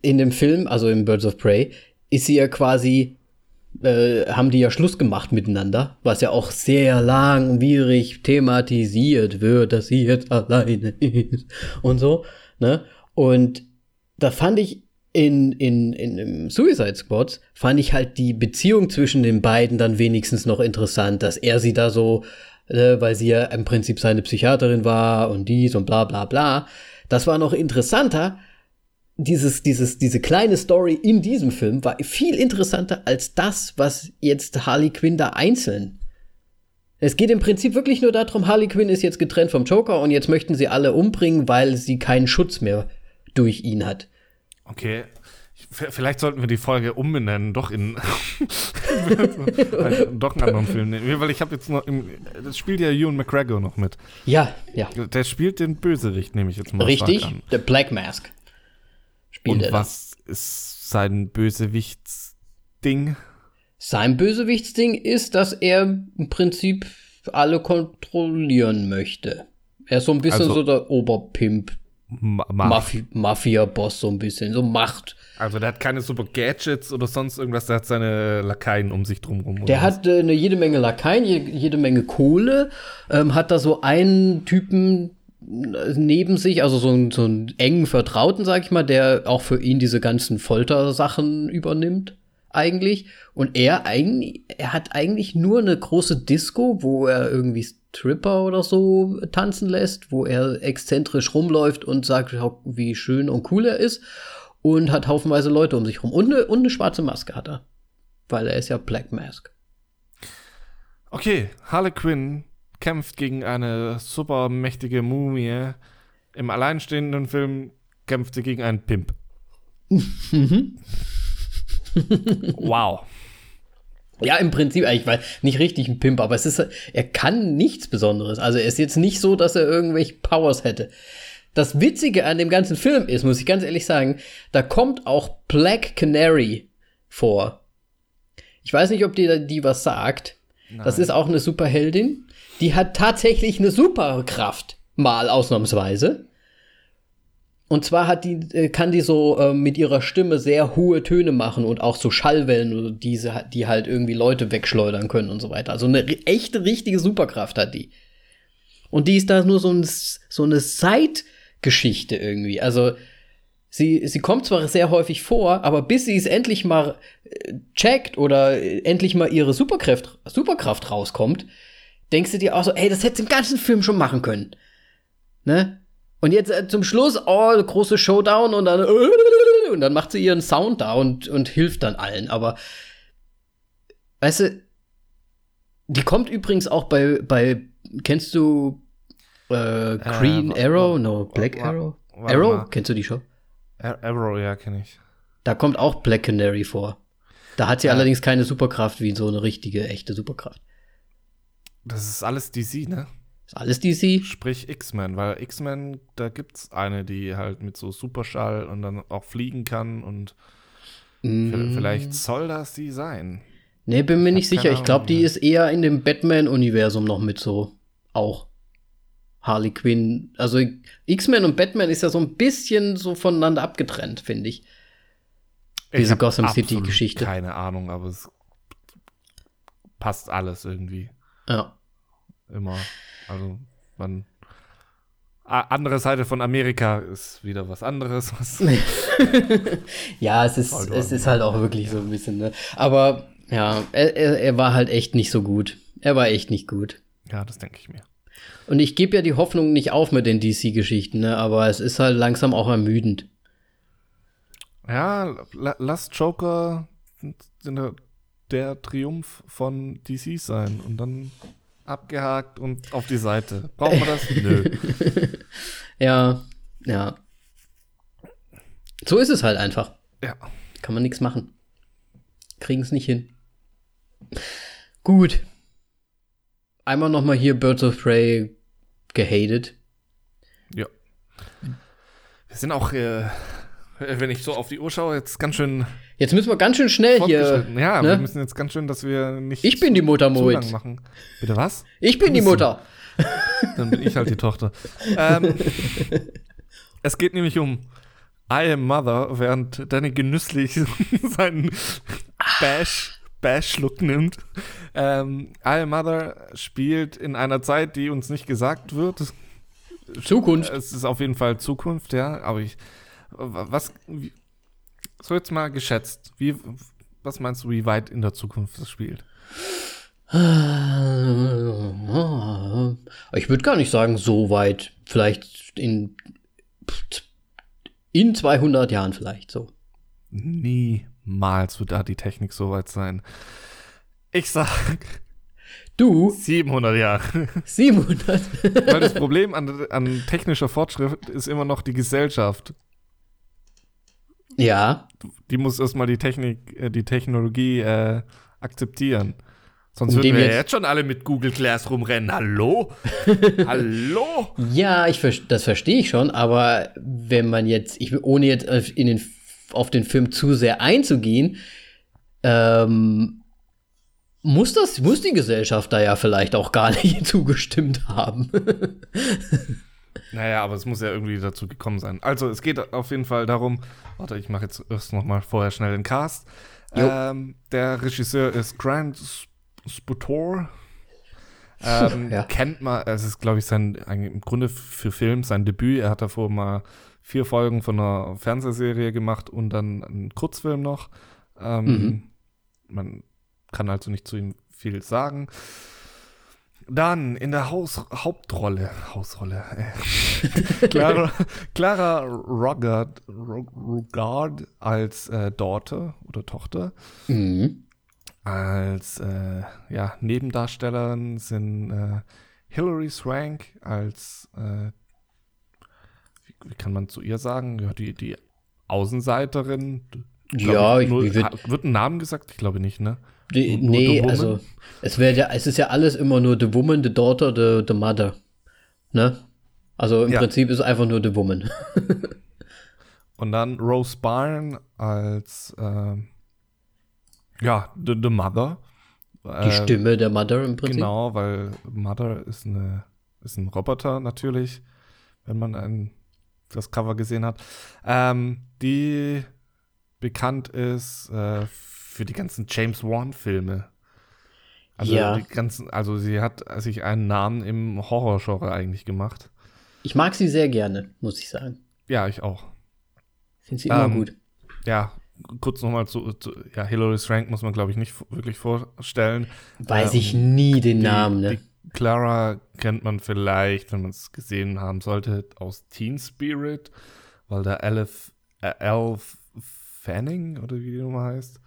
in dem Film, also in Birds of Prey, ist sie ja quasi, äh, haben die ja Schluss gemacht miteinander, was ja auch sehr langwierig thematisiert wird, dass sie jetzt alleine ist [LAUGHS] und so, ne? Und da fand ich in, in, in, im Suicide Squad fand ich halt die Beziehung zwischen den beiden dann wenigstens noch interessant, dass er sie da so, äh, weil sie ja im Prinzip seine Psychiaterin war und dies und bla bla bla. Das war noch interessanter. Dieses, dieses, diese kleine Story in diesem Film war viel interessanter als das, was jetzt Harley Quinn da einzeln. Es geht im Prinzip wirklich nur darum, Harley Quinn ist jetzt getrennt vom Joker und jetzt möchten sie alle umbringen, weil sie keinen Schutz mehr durch ihn hat. Okay. Vielleicht sollten wir die Folge umbenennen, doch in [LAUGHS] doch einen anderen Film nehmen. Weil ich habe jetzt noch im, das spielt ja Ewan McGregor noch mit. Ja, ja. Der spielt den Bösewicht, nehme ich jetzt mal Richtig, der Black Mask. Spielt Und er da. was ist sein Bösewichtsding? Sein Bösewichtsding ist, dass er im Prinzip alle kontrollieren möchte. Er ist so ein bisschen Also- so der Oberpimp, Ma. Mafi Mafia-Boss, so ein bisschen, so Macht. Also der hat keine super Gadgets oder sonst irgendwas, der hat seine Lakaien um sich drumherum. oder Der hat äh, eine jede Menge Lakaien, je, jede Menge Kohle, ähm, hat da so einen Typen neben sich, also so, einen- so einen engen Vertrauten, sag ich mal, der auch für ihn diese ganzen Foltersachen übernimmt, eigentlich. Und er er hat eigentlich nur eine große Disco, wo er irgendwie Stripper oder so tanzen lässt, wo er exzentrisch rumläuft und sagt, wie schön und cool er ist. Und hat haufenweise Leute um sich rum. Und eine, und eine schwarze Maske hat er. Weil er ist ja Black Mask. Okay, Harley Quinn kämpft gegen eine super mächtige Mumie. Im alleinstehenden Film kämpft sie gegen einen Pimp. wow. Ja, im Prinzip, ich weiß nicht richtig ein Pimp, aber es ist, er kann nichts Besonderes. Also er ist jetzt nicht so, dass er irgendwelche Powers hätte. Das Witzige an dem ganzen Film ist, muss ich ganz ehrlich sagen, da kommt auch Black Canary vor. Ich weiß nicht, ob dir die was sagt. Nein. Das ist auch eine Superheldin. Die hat tatsächlich eine Superkraft. Mal ausnahmsweise. Und zwar hat die, äh, kann die so äh, mit ihrer Stimme sehr hohe Töne machen und auch so Schallwellen, diese, die halt irgendwie Leute wegschleudern können und so weiter. Also eine echte, richtige Superkraft hat die. Und die ist da nur so, ein, so eine Zeitgeschichte irgendwie. Also sie, sie kommt zwar sehr häufig vor, aber bis sie es endlich mal äh, checkt oder äh, endlich mal ihre Superkraft, Superkraft rauskommt, denkst du dir auch so, ey, das hätte sie im ganzen Film schon machen können. Ne? Und jetzt äh, zum Schluss, oh, große Showdown und dann, äh, und dann macht sie ihren Sound da und, und hilft dann allen. Aber, weißt du, die kommt übrigens auch bei, bei kennst du äh, Green äh, Arrow? No, Black Arrow? Arrow? Mal. Kennst du die Show? Arrow, ja, kenne ich. Da kommt auch Black Canary vor. Da hat sie allerdings keine Superkraft wie so eine richtige, echte Superkraft. Das ist alles DC, ne? Ist alles DC? Sprich X-Men, weil X-Men, da gibt's eine, die halt mit so Superschall und dann auch fliegen kann und mm. vielleicht soll das die sein. Nee, bin mir nicht sicher. Ich glaube, die ist eher in dem Batman-Universum noch mit so auch. Harley Quinn. Also X-Men und Batman ist ja so ein bisschen so voneinander abgetrennt, finde ich. Diese Gotham City-Geschichte. Keine Ahnung, aber es passt alles irgendwie. Ja. Immer. Also man andere Seite von Amerika ist wieder was anderes. Was [LAUGHS] ja, es ist, es ist halt auch wirklich so ein bisschen, ne? Aber ja, er, er war halt echt nicht so gut. Er war echt nicht gut. Ja, das denke ich mir. Und ich gebe ja die Hoffnung nicht auf mit den DC-Geschichten, ne? aber es ist halt langsam auch ermüdend. Ja, lass Joker der Triumph von DC sein und dann abgehakt und auf die Seite. Brauchen wir das? [LAUGHS] Nö. [LAUGHS] ja, ja. So ist es halt einfach. Ja. Kann man nichts machen. Kriegen es nicht hin. Gut. Einmal noch mal hier Birds of Prey gehatet. Ja. Wir sind auch, äh, wenn ich so auf die Uhr schaue, jetzt ganz schön Jetzt müssen wir ganz schön schnell hier. Ja, ne? wir müssen jetzt ganz schön, dass wir nicht. Ich bin die Mutter, Moritz. machen. Bitte was? Ich bin die Mutter. Dann bin ich halt die Tochter. ähm, [LAUGHS] es geht nämlich um I am Mother, während Danny genüsslich [LAUGHS] seinen Bash, Bash-Look nimmt. Ähm, I am Mother spielt in einer Zeit, die uns nicht gesagt wird. Zukunft. Es ist auf jeden Fall Zukunft, ja. Aber ich. Was. Wie, so jetzt mal geschätzt, wie, was meinst du, wie weit in der Zukunft das spielt? Ich würde gar nicht sagen, so weit. Vielleicht in, in 200 Jahren vielleicht so. Niemals wird da die Technik so weit sein. Ich sag. Du? 700 Jahre. 700? Weil das Problem an, an technischer Fortschritt ist immer noch die Gesellschaft. Ja. Die muss erstmal die Technik, äh, die Technologie äh, akzeptieren. Sonst würden wir ja jetzt schon alle mit Google Glass rumrennen. Hallo? [LAUGHS] Hallo? Ja, ich, das verstehe ich schon, aber wenn man jetzt, ich, ohne jetzt in den, auf den Film zu sehr einzugehen, ähm, muss das, muss die Gesellschaft da ja vielleicht auch gar [LAUGHS] nicht zugestimmt haben. Naja, aber es muss ja irgendwie dazu gekommen sein. Also, es geht auf jeden Fall darum, warte, ich mache jetzt erst noch mal vorher schnell den Cast. Ähm, der Regisseur ist Grant Sputor. Ähm, [LAUGHS] ja. Kennt man, es ist, glaube ich, sein, im Grunde für Film sein Debüt. Er hat davor mal vier Folgen von einer Fernsehserie gemacht und dann einen Kurzfilm noch. Ähm, mhm. Man kann also nicht zu ihm viel sagen. Dann in der Haus Hauptrolle, Hausrolle, äh, [LAUGHS] Clara, Clara Rogard, Rogard als äh, Daughter oder Tochter. Mhm. Als äh, ja, Nebendarstellerin sind äh, Hilary Swank als, äh, wie, wie, kann man zu ihr sagen, ja, die, die Außenseiterin, Ja, ich, ich- nur, wie wird- wird ein Name gesagt? Ich glaube nicht, ne? Die, nee, also es wäre ja, es ist ja alles immer nur the woman, the daughter, the, the mother. Ne? Also im Ja. Prinzip ist einfach nur the woman. [LAUGHS] Und dann Rose Byrne als ähm, ja, the, the Mother. Die Stimme der Mother im Prinzip. Genau, weil Mother ist, eine, ist ein Roboter natürlich, wenn man ein, das Cover gesehen hat. Ähm, die bekannt ist äh, für die ganzen James Wan-Filme. Also Ja. die ganzen, also sie hat sich einen Namen im Horrorgenre eigentlich gemacht. Ich mag sie sehr gerne, muss ich sagen. Ja, ich auch. Finde sie immer Ähm, gut. Ja, kurz nochmal zu, zu, ja, Hilary Swank muss man, glaube ich, nicht wirklich vorstellen. Weiß äh, ich nie den Die, Namen, ne? Clara kennt man vielleicht, wenn man es gesehen haben sollte, aus Teen Spirit, weil da Elf, äh, Elf Fanning oder wie die Nummer heißt,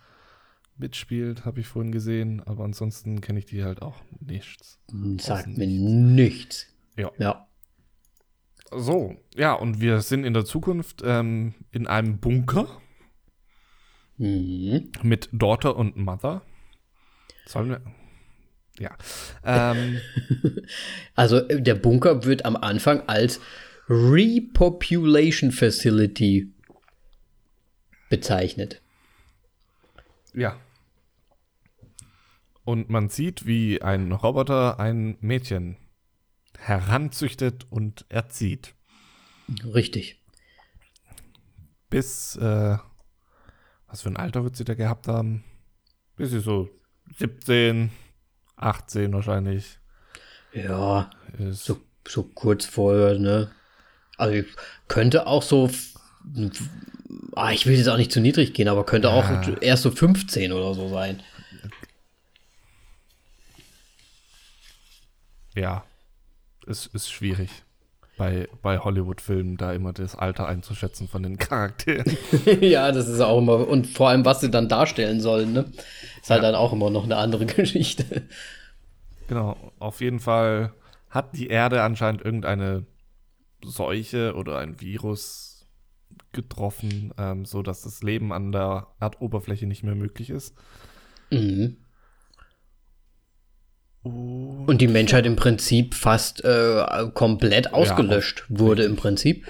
mitspielt, habe ich vorhin gesehen. Aber ansonsten kenne ich die halt auch nichts. Sagt außen mir nichts. nichts. Ja. Ja. So, ja, und wir sind in der Zukunft ähm, in einem Bunker Mhm. mit Daughter und Mother. Sollen wir. Ja. Ähm, [LAUGHS] Also äh, der Bunker wird am Anfang als Repopulation Facility bezeichnet. Ja. Und man sieht, wie ein Roboter ein Mädchen heranzüchtet und erzieht. Richtig. Bis, äh, was für ein Alter wird sie da gehabt haben? Bis sie so 17, 18 wahrscheinlich Ja, ist. so, so kurz vorher, ne? Also könnte auch so, ah, ich will jetzt auch nicht zu niedrig gehen, aber könnte auch Ja. erst so 15 oder so sein. Ja, es ist schwierig. Bei, bei Hollywood-Filmen da immer das Alter einzuschätzen von den Charakteren. [LAUGHS] ja, das ist auch immer, und vor allem, was sie dann darstellen sollen, ne? Ist halt dann auch immer noch eine andere [LAUGHS] Geschichte. Genau, auf jeden Fall hat die Erde anscheinend irgendeine Seuche oder ein Virus getroffen, ähm, so dass das Leben an der Erdoberfläche nicht mehr möglich ist. Mhm. Und die Menschheit im Prinzip fast äh, komplett ausgelöscht wurde im Prinzip.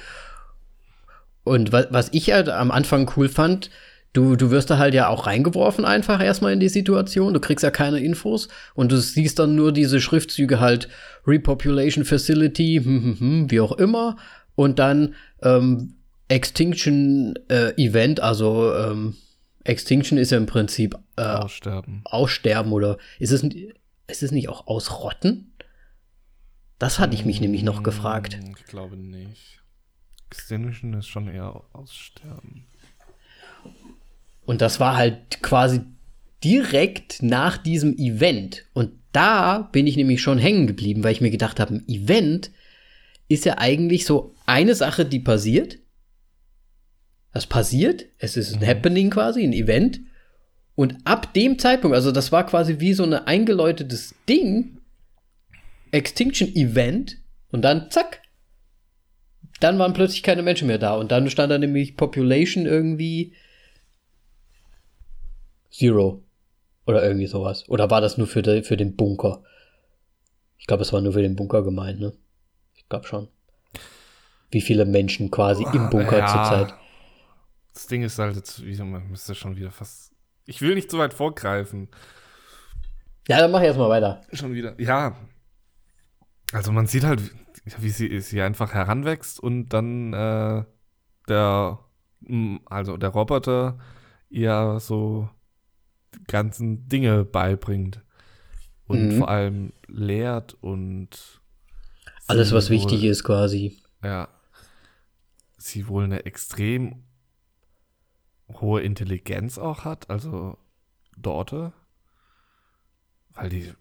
Und wa was ich halt am Anfang cool fand, du, du wirst da halt ja auch reingeworfen einfach erstmal in die Situation. Du kriegst ja keine Infos und du siehst dann nur diese Schriftzüge halt Repopulation Facility, hm, hm, hm, wie auch immer. Und dann ähm, Extinction äh, Event, also ähm, Extinction ist ja im Prinzip äh, Aussterben. Aussterben oder ist es, n- ist es nicht auch Ausrotten? Das hatte ich mich nämlich noch gefragt. Hm, Ich glaube nicht. Extinction ist schon eher Aussterben. Und das war halt quasi direkt nach diesem Event. Und da bin ich nämlich schon hängen geblieben, weil ich mir gedacht habe, ein Event ist ja eigentlich so eine Sache, die passiert. Das passiert, es ist ein Happening quasi, ein Event. Und ab dem Zeitpunkt, also das war quasi wie so ein eingeläutetes Ding, Extinction Event, und dann zack, dann waren plötzlich keine Menschen mehr da. Und dann stand da nämlich Population irgendwie Zero. Oder irgendwie sowas. Oder war das nur für, de, für den Bunker? Ich glaube, es war nur für den Bunker gemeint, ne? Ich glaube schon. Wie viele Menschen quasi im Bunker Ja. zurzeit. Das Ding ist halt jetzt, wie man müsste schon wieder fast. Ich will nicht zu weit vorgreifen. Ja, dann mach ich erstmal weiter. Schon wieder. Ja. Also man sieht halt, wie sie, sie einfach heranwächst und dann äh, der, also der Roboter ihr so die ganzen Dinge beibringt. Und Mhm. vor allem lehrt und Alles, was wohl- wichtig ist, quasi. Ja. Sie wohl eine extrem hohe Intelligenz auch hat, also Dorte. Weil die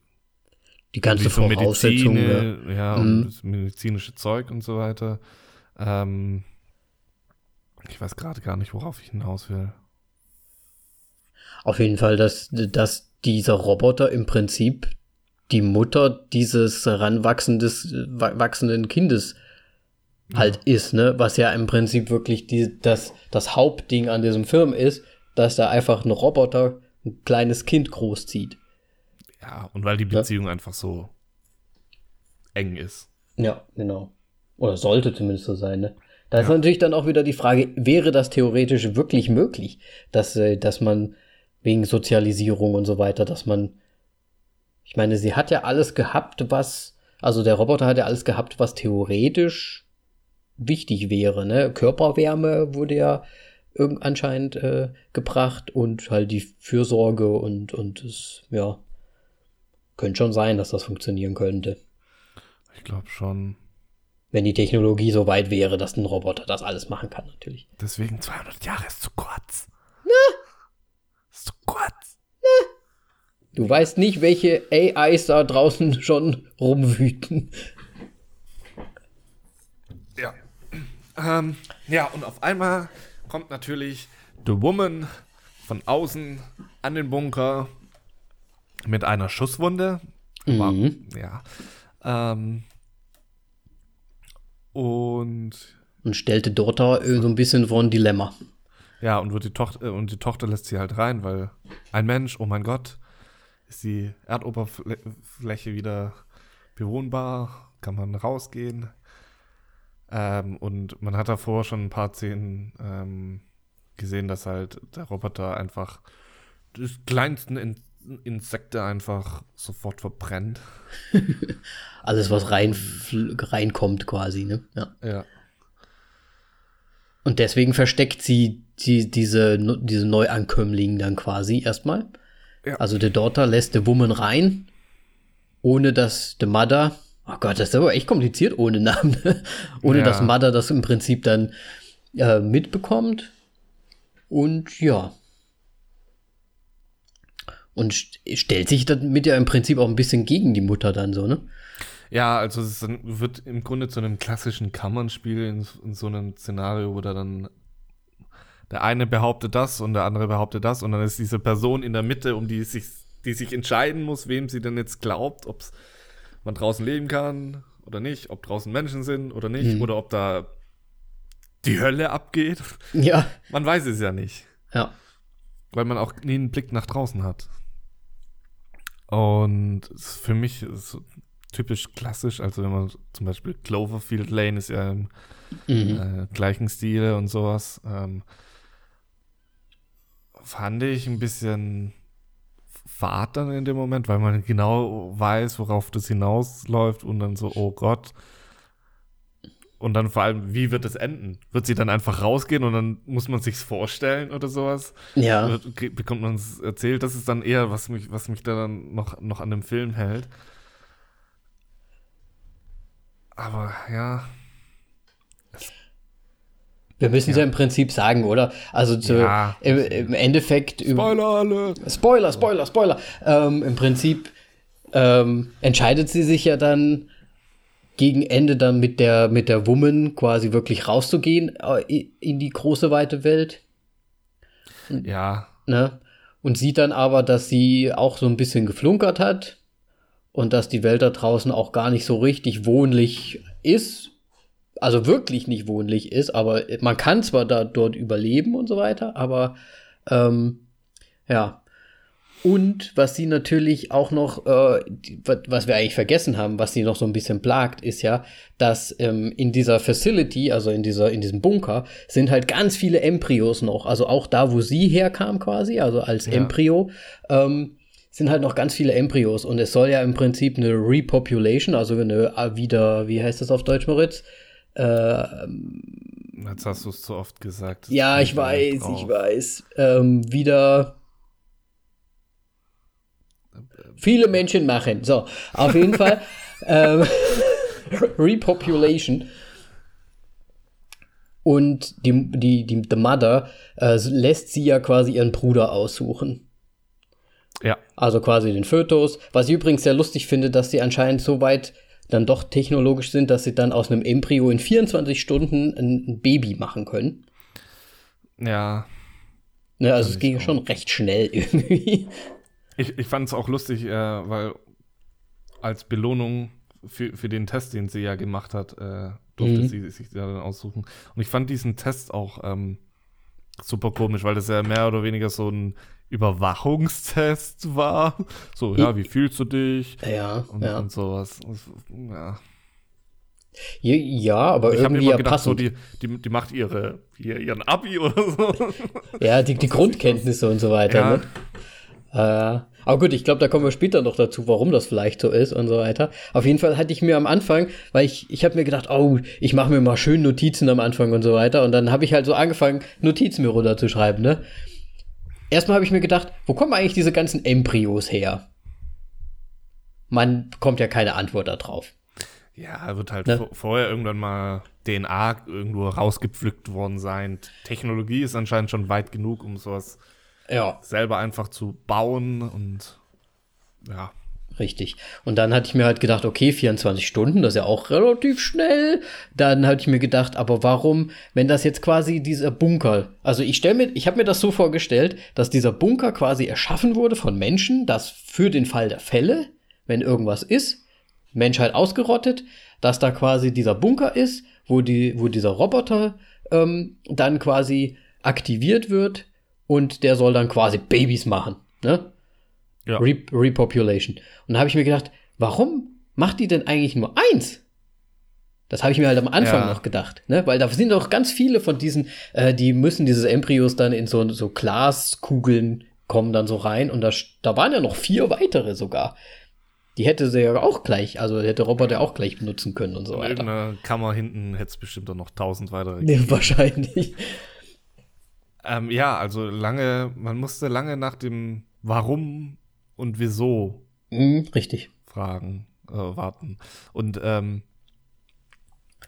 Die ganze die so Voraussetzung. Ja. Medizin, ja, Mhm. und das medizinische Zeug und so weiter. Ähm, ich weiß gerade gar nicht, worauf ich hinaus will. Auf jeden Fall, dass, dass dieser Roboter im Prinzip die Mutter dieses heranwachsendes, wa- wachsenden Kindes halt ist, ne? Was ja im Prinzip wirklich die, das, das Hauptding an diesem Film ist, dass da einfach ein Roboter ein kleines Kind großzieht. Ja, und weil die Beziehung ja. einfach so eng ist. Ja, genau. Oder sollte zumindest so sein, ne? Da ja. ist natürlich dann auch wieder die Frage, wäre das theoretisch wirklich möglich, dass, äh, dass man wegen Sozialisierung und so weiter, dass man, ich meine, sie hat ja alles gehabt, was, also der Roboter hat ja alles gehabt, was theoretisch wichtig wäre, ne? Körperwärme wurde ja anscheinend äh, gebracht und halt die Fürsorge und, und es, ja, könnte schon sein, dass das funktionieren könnte. Ich glaube schon. Wenn die Technologie so weit wäre, dass ein Roboter das alles machen kann, natürlich. Deswegen 200 Jahre ist zu kurz. Na? Ist zu kurz. Na? Du weißt nicht, welche AIs da draußen schon rumwüten. Ja. Ähm, ja, und auf einmal kommt natürlich The Woman von außen an den Bunker mit einer Schusswunde. Mhm. War, ja. Ähm, und. Und stellte dort da so ein bisschen vor ein Dilemma. Ja, und, wird die Tochter, und die Tochter lässt sie halt rein, weil ein Mensch, oh mein Gott, ist die Erdoberfläche wieder bewohnbar, kann man rausgehen. Ähm, und man hat davor schon ein paar Szenen ähm, gesehen, dass halt der Roboter einfach das kleinsten In Insekte einfach sofort verbrennt. [LAUGHS] Alles, was rein, reinkommt quasi, ne? Ja. ja. Und deswegen versteckt sie die, diese, diese Neuankömmlinge dann quasi erstmal. Ja. Also der Daughter lässt the Woman rein, ohne dass the Mother Oh Gott, das ist aber echt kompliziert ohne Namen. ohne ja. dass Mother das im Prinzip dann äh, mitbekommt. Und ja. Und st stellt sich damit ja im Prinzip auch ein bisschen gegen die Mutter dann so, ne? Ja, also es wird im Grunde zu einem klassischen Kammernspiel in, in so einem Szenario, wo da dann der eine behauptet das und der andere behauptet das und dann ist diese Person in der Mitte, um die sich, die sich entscheiden muss, wem sie denn jetzt glaubt, ob es man draußen leben kann oder nicht, ob draußen Menschen sind oder nicht, mhm. oder ob da die Hölle abgeht. [LAUGHS] Ja. Man weiß es ja nicht. Ja. Weil man auch nie einen Blick nach draußen hat. Und für mich ist typisch klassisch, also wenn man zum Beispiel Cloverfield Lane ist ja im mhm. äh, gleichen Stile und sowas, ähm, fand ich ein bisschen Fahrt dann in dem Moment, weil man genau weiß, worauf das hinausläuft und dann so, oh Gott. Und dann vor allem, wie wird es enden? Wird sie dann einfach rausgehen und dann muss man sich's vorstellen oder sowas? Ja. Oder bekommt man es erzählt? Das ist dann eher, was mich, was mich da dann noch, noch an dem Film hält. Aber ja, wir müssen es ja. ja im Prinzip sagen, oder? Also zu, ja. im, im, Endeffekt. Spoiler alle. Spoiler, Spoiler, Spoiler. Ähm, Im Prinzip ähm, entscheidet sie sich ja dann gegen Ende dann mit der, mit der Woman quasi wirklich rauszugehen äh, in die große weite Welt. Ja. Ne? Und sieht dann aber, dass sie auch so ein bisschen geflunkert hat und dass die Welt da draußen auch gar nicht so richtig wohnlich ist also wirklich nicht wohnlich ist, aber man kann zwar da dort überleben und so weiter, aber ähm, ja. Und was sie natürlich auch noch, äh, was wir eigentlich vergessen haben, was sie noch so ein bisschen plagt, ist ja, dass ähm, in dieser Facility, also in dieser, in diesem Bunker, sind halt ganz viele Embryos noch. Also auch da, wo sie herkam quasi, also als ja. Embryo, ähm, sind halt noch ganz viele Embryos. Und es soll ja im Prinzip eine Repopulation, also eine äh, wieder, wie heißt das auf Deutsch, Moritz? Äh, Jetzt hast du es zu oft gesagt. Ja, ich weiß, ich weiß. Ähm, wieder viele Menschen machen. So, auf jeden Fall. [LAUGHS] Ähm, Repopulation. Und die, die, die the Mother äh, lässt sie ja quasi ihren Bruder aussuchen. Ja. Also quasi den Fötus. Was ich übrigens sehr lustig finde, dass sie anscheinend so weit dann doch technologisch sind, dass sie dann aus einem Embryo in 24 Stunden ein, Baby machen können. Ja. Ne, also es ging schon recht schnell irgendwie. [LAUGHS] Ich, ich fand es auch lustig, äh, weil als Belohnung für, für den Test, den sie ja gemacht hat, äh, durfte mhm. sie sich dann aussuchen. Und ich fand diesen Test auch ähm, super komisch, weil das ja mehr oder weniger so ein Überwachungstest war. So, ja, wie fühlst du dich? Ja, Und, ja. und sowas. Ja. Ja, aber Ich habe irgendwie immer ja gedacht, so, passend. die, die, die macht ihre, ihr, ihren Abi oder so. ja, die, die Grundkenntnisse und so weiter. Ja. Ne? Äh, aber gut, ich glaube, da kommen wir später noch dazu, warum das vielleicht so ist und so weiter. Auf jeden Fall hatte ich mir am Anfang, weil ich, ich habe mir gedacht, oh, ich mache mir mal schön Notizen am Anfang und so weiter. Und dann habe ich halt so angefangen, Notizen mir runterzuschreiben, ne? Erstmal habe ich mir gedacht, wo kommen eigentlich diese ganzen Embryos her? Man bekommt ja keine Antwort darauf. Ja, wird halt Ne? vor- vorher irgendwann mal DNA irgendwo rausgepflückt worden sein. Technologie ist anscheinend schon weit genug, um sowas Ja. selber einfach zu bauen und ja. Richtig. Und dann hatte ich mir halt gedacht, okay, 24 Stunden, das ist ja auch relativ schnell. Dann hatte ich mir gedacht, aber warum, wenn das jetzt quasi dieser Bunker, also ich stelle mir, ich habe mir das so vorgestellt, dass dieser Bunker quasi erschaffen wurde von Menschen, dass für den Fall der Fälle, wenn irgendwas ist, Menschheit ausgerottet, dass da quasi dieser Bunker ist, wo die, wo dieser Roboter ähm, dann quasi aktiviert wird und der soll dann quasi Babys machen, ne? Ja. Re Repopulation. Und da habe ich mir gedacht, warum macht die denn eigentlich nur eins? Das habe ich mir halt am Anfang Ja. noch gedacht, ne? Weil da sind doch ganz viele von diesen, äh, die müssen diese Embryos dann in so, so Glaskugeln kommen dann so rein und da, da waren ja noch vier weitere sogar. Die hätte sie ja auch gleich, also hätte Roboter auch gleich benutzen können und so In weiter. irgendeiner Kammer hinten hätte es bestimmt auch noch tausend weitere. Nee, wahrscheinlich. Ähm, ja, also lange, man musste lange nach dem Warum und Wieso Mhm, richtig. fragen, äh, warten. Und ähm,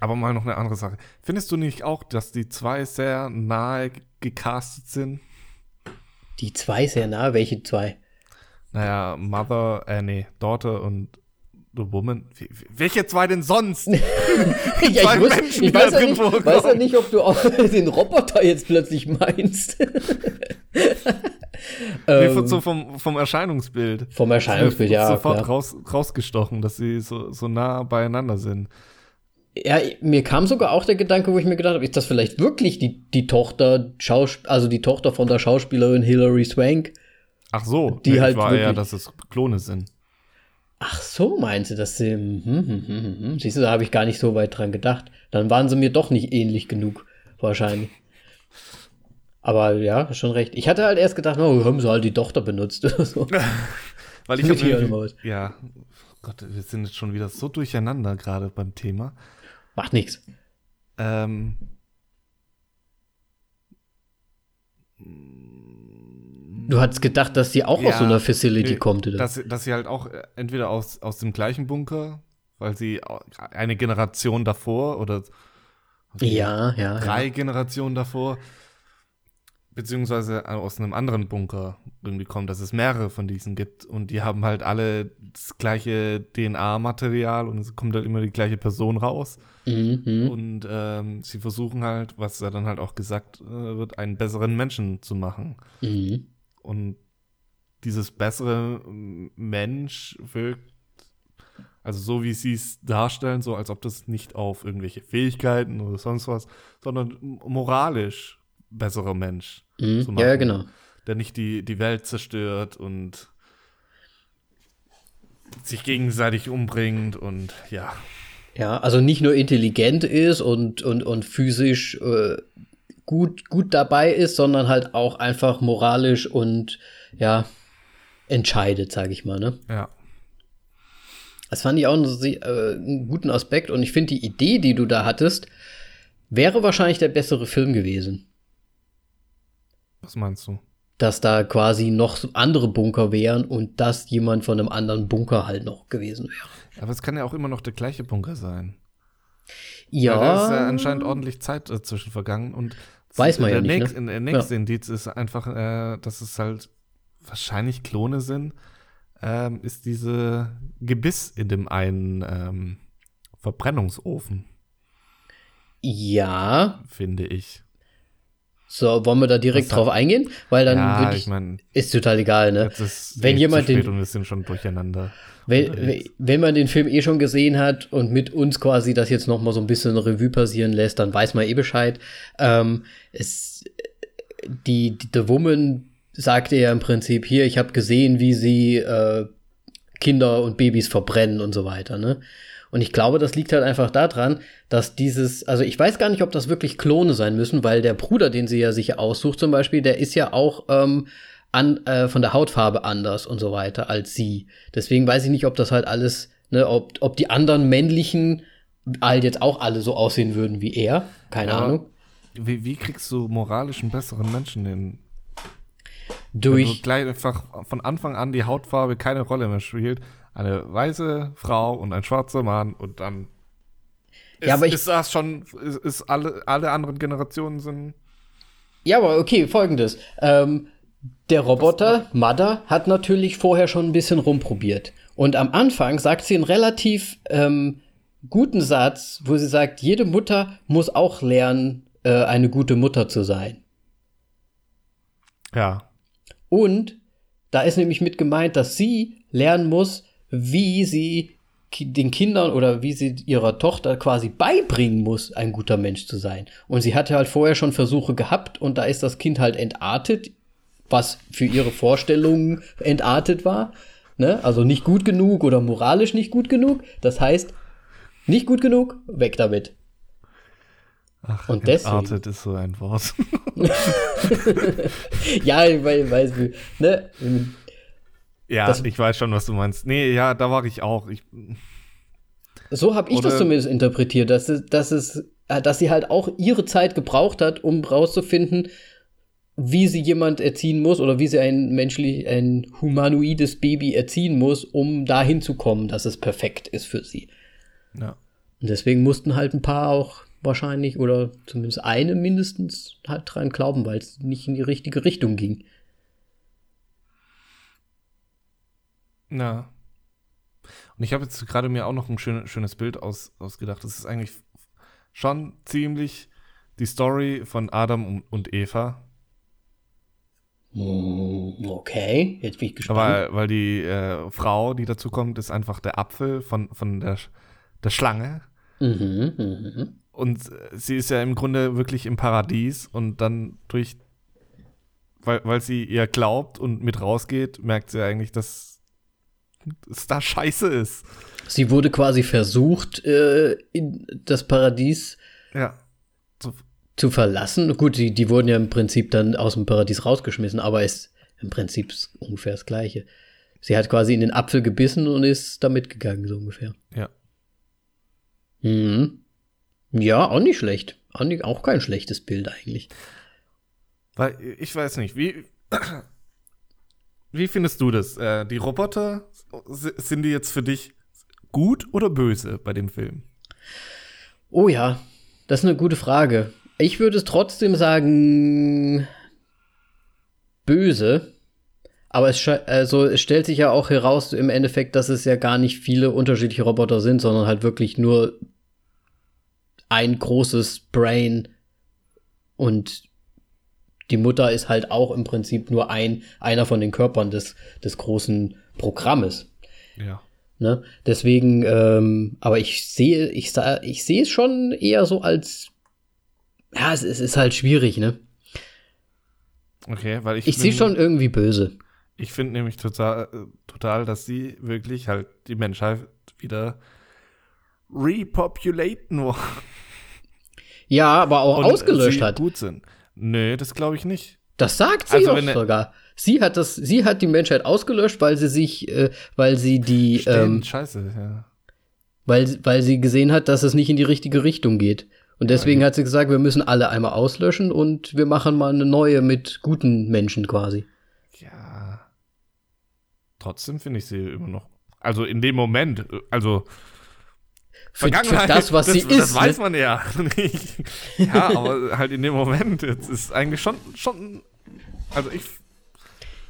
aber mal noch eine andere Sache. Findest du nicht auch, dass die zwei sehr nahe ge- gecastet sind? Die zwei sehr nah, welche zwei? Naja, Mother, äh, nee, Daughter und The Woman. Welche zwei denn sonst? [LAUGHS] [LAUGHS] ja, ich, Menschen, ich weiß, ja nicht, weiß ja nicht, ob du auch [LAUGHS] den Roboter jetzt plötzlich meinst. [LAUGHS] Nee, Ähm, von- so vom, vom Erscheinungsbild. vom Erscheinungsbild, ja. Sofort Klar. raus, rausgestochen, dass sie so, so nah beieinander sind. Ja, mir kam sogar auch der Gedanke, wo ich mir gedacht habe, ist das vielleicht wirklich die, die Tochter, Schaus also die Tochter von der Schauspielerin Hilary Swank? Ach so, Die nee, halt ich war wirklich- dass es Klone sind. Ach so, meinst du, dass sie. Hm, hm, hm, hm, hm. Siehst du, da habe ich gar nicht so weit dran gedacht. Dann waren sie mir doch nicht ähnlich genug, wahrscheinlich. Aber ja, schon recht. Ich hatte halt erst gedacht, oh, haben sie halt die Tochter benutzt oder so. [LAUGHS] Weil ich habe ja, Gott, wir sind jetzt schon wieder so durcheinander gerade beim Thema. Macht nichts. Ähm, Du hattest gedacht, dass sie auch aus Ja, so einer Facility nee, kommt, oder? dass, dass sie halt auch äh, entweder aus, aus dem gleichen Bunker, weil sie eine Generation davor oder ja, ja. drei ja. Generationen davor, beziehungsweise aus einem anderen Bunker irgendwie kommen, dass es mehrere von diesen gibt und die haben halt alle das gleiche DNA-Material und es kommt halt immer die gleiche Person raus mhm. und ähm, sie versuchen halt, was ja dann halt auch gesagt äh, wird, einen besseren Menschen zu machen Mhm. Und dieses bessere Mensch wirkt also so wie sie es darstellen, so als ob das nicht auf irgendwelche Fähigkeiten oder sonst was, sondern moralisch besserer Mensch Mhm. zu Ja, ja, machen. genau. der nicht die, die Welt zerstört und sich gegenseitig umbringt und ja. Ja, also nicht nur intelligent ist und, und, und physisch äh, gut, gut dabei ist, sondern halt auch einfach moralisch und ja, entscheidet, sage ich mal, ne? Ja. Das fand ich auch einen, äh, einen guten Aspekt und ich finde die Idee, die du da hattest, wäre wahrscheinlich der bessere Film gewesen. Was meinst du? Dass da quasi noch andere Bunker wären und dass jemand von einem anderen Bunker halt noch gewesen wäre. Aber es kann ja auch immer noch der gleiche Bunker sein. Ja. Weil da ist ja anscheinend ordentlich Zeit dazwischen vergangen und Weiß man der ja nicht, nächst- ne? Der nächste Indiz ist einfach, äh, dass es halt wahrscheinlich Klone sind, ähm, ist diese Gebiss in dem einen ähm, Verbrennungsofen, ja. finde ich. So, wollen wir da direkt drauf eingehen? Weil dann ja, ich ich, meine, ist total egal, ne? Wenn jemand den- und wir sind schon durcheinander. Wenn, wenn man den Film eh schon gesehen hat und mit uns quasi das jetzt noch mal so ein bisschen Revue passieren lässt, dann weiß man eh Bescheid. Ähm, es, die, die The Woman sagte ja im Prinzip hier, ich habe gesehen, wie sie äh, Kinder und Babys verbrennen und so weiter, ne? Und ich glaube, das liegt halt einfach daran, dass dieses, also ich weiß gar nicht, ob das wirklich Klone sein müssen, weil der Bruder, den sie ja sich aussucht zum Beispiel, der ist ja auch ähm, an, äh, von der Hautfarbe anders und so weiter als sie. Deswegen weiß ich nicht, ob das halt alles, ne, ob, ob die anderen männlichen halt jetzt auch alle so aussehen würden wie er. Keine ja. Ahnung. Wie, wie kriegst du moralisch einen besseren Menschen hin? Durch. Wenn du gleich einfach von Anfang an die Hautfarbe keine Rolle mehr spielt. Eine weiße Frau und ein schwarzer Mann und dann ist, ja, aber ich, ist das schon, ist, ist, alle, alle anderen Generationen sind. Ja, aber okay, folgendes. Ähm, der Roboter, Mother, hat natürlich vorher schon ein bisschen rumprobiert. Und am Anfang sagt sie einen relativ ähm, guten Satz, wo sie sagt, jede Mutter muss auch lernen, äh, eine gute Mutter zu sein. Ja. Und da ist nämlich mit gemeint, dass sie lernen muss, wie sie den Kindern oder wie sie ihrer Tochter quasi beibringen muss, ein guter Mensch zu sein. Und sie hatte halt vorher schon Versuche gehabt und da ist das Kind halt entartet, was für ihre Vorstellungen entartet war. Ne? Also nicht gut genug oder moralisch nicht gut genug. Das heißt, nicht gut genug, weg damit. Ach, und deswegen. ist so ein Wort. [LAUGHS] ja, weil, weil, ne? Ja, das, ich weiß schon, was du meinst. Nee, ja, da war ich auch. Ich, so habe ich das zumindest interpretiert, dass es, dass es, äh, dass sie halt auch ihre Zeit gebraucht hat, um rauszufinden, wie sie jemand erziehen muss oder wie sie ein menschlich, ein humanoides Baby erziehen muss, um dahin zu kommen, dass es perfekt ist für sie. Ja. Und deswegen mussten halt ein paar auch wahrscheinlich oder zumindest eine mindestens halt dran glauben, weil es nicht in die richtige Richtung ging. Ja. Und ich habe jetzt gerade mir auch noch ein schön, schönes Bild aus, ausgedacht. Das ist eigentlich schon ziemlich die Story von Adam und Eva. Hm, okay, jetzt bin ich gespannt. Weil, weil die äh, Frau, die dazu kommt, ist einfach der Apfel von, von der, der Schlange. Mhm, mh. Und sie ist ja im Grunde wirklich im Paradies und dann durch, weil, weil sie ihr glaubt und mit rausgeht, merkt sie eigentlich, dass es da scheiße ist. Sie wurde quasi versucht, äh, das Paradies ja. zu, zu verlassen. Gut, die, die wurden ja im Prinzip dann aus dem Paradies rausgeschmissen, aber ist im Prinzip ungefähr das Gleiche. Sie hat quasi in den Apfel gebissen und ist da mitgegangen, so ungefähr. Ja. Mhm. Ja, auch nicht schlecht. Auch, nicht, auch kein schlechtes Bild eigentlich. Weil, ich weiß nicht, wie, wie findest du das? Äh, die Roboter, sind die jetzt für dich gut oder böse bei dem Film? Oh ja, das ist eine gute Frage. Ich würde es trotzdem sagen, böse. Aber es, also, es stellt sich ja auch heraus im Endeffekt, dass es ja gar nicht viele unterschiedliche Roboter sind, sondern halt wirklich nur ein großes Brain und die Mutter ist halt auch im Prinzip nur ein, einer von den Körpern des, des großen Programmes. Ja. Ne? Deswegen, ähm, aber ich sehe, ich, ich sehe es schon eher so als, ja, es, es ist halt schwierig, ne? Okay, weil ich. Ich sehe schon irgendwie böse. Ich finde nämlich total, total, dass sie wirklich halt die Menschheit wieder repopulaten wollen. Ja, aber auch Und ausgelöscht hat. Gut sind. Nö, das glaube ich nicht. Das sagt sie also, auch sogar. Sie hat das, sie hat die Menschheit ausgelöscht, weil sie sich, äh, weil sie die, ähm, Scheiße, ja. Weil, weil sie gesehen hat, dass es nicht in die richtige Richtung geht. Und deswegen ja, hat sie gesagt, wir müssen alle einmal auslöschen und wir machen mal eine neue mit guten Menschen quasi. Ja. Trotzdem finde ich sie immer noch. Also in dem Moment, also für, für das, was das, sie das ist. Das weiß ne? man ja nicht. [LAUGHS] ja, aber halt in dem Moment, jetzt ist eigentlich schon, schon, also ich.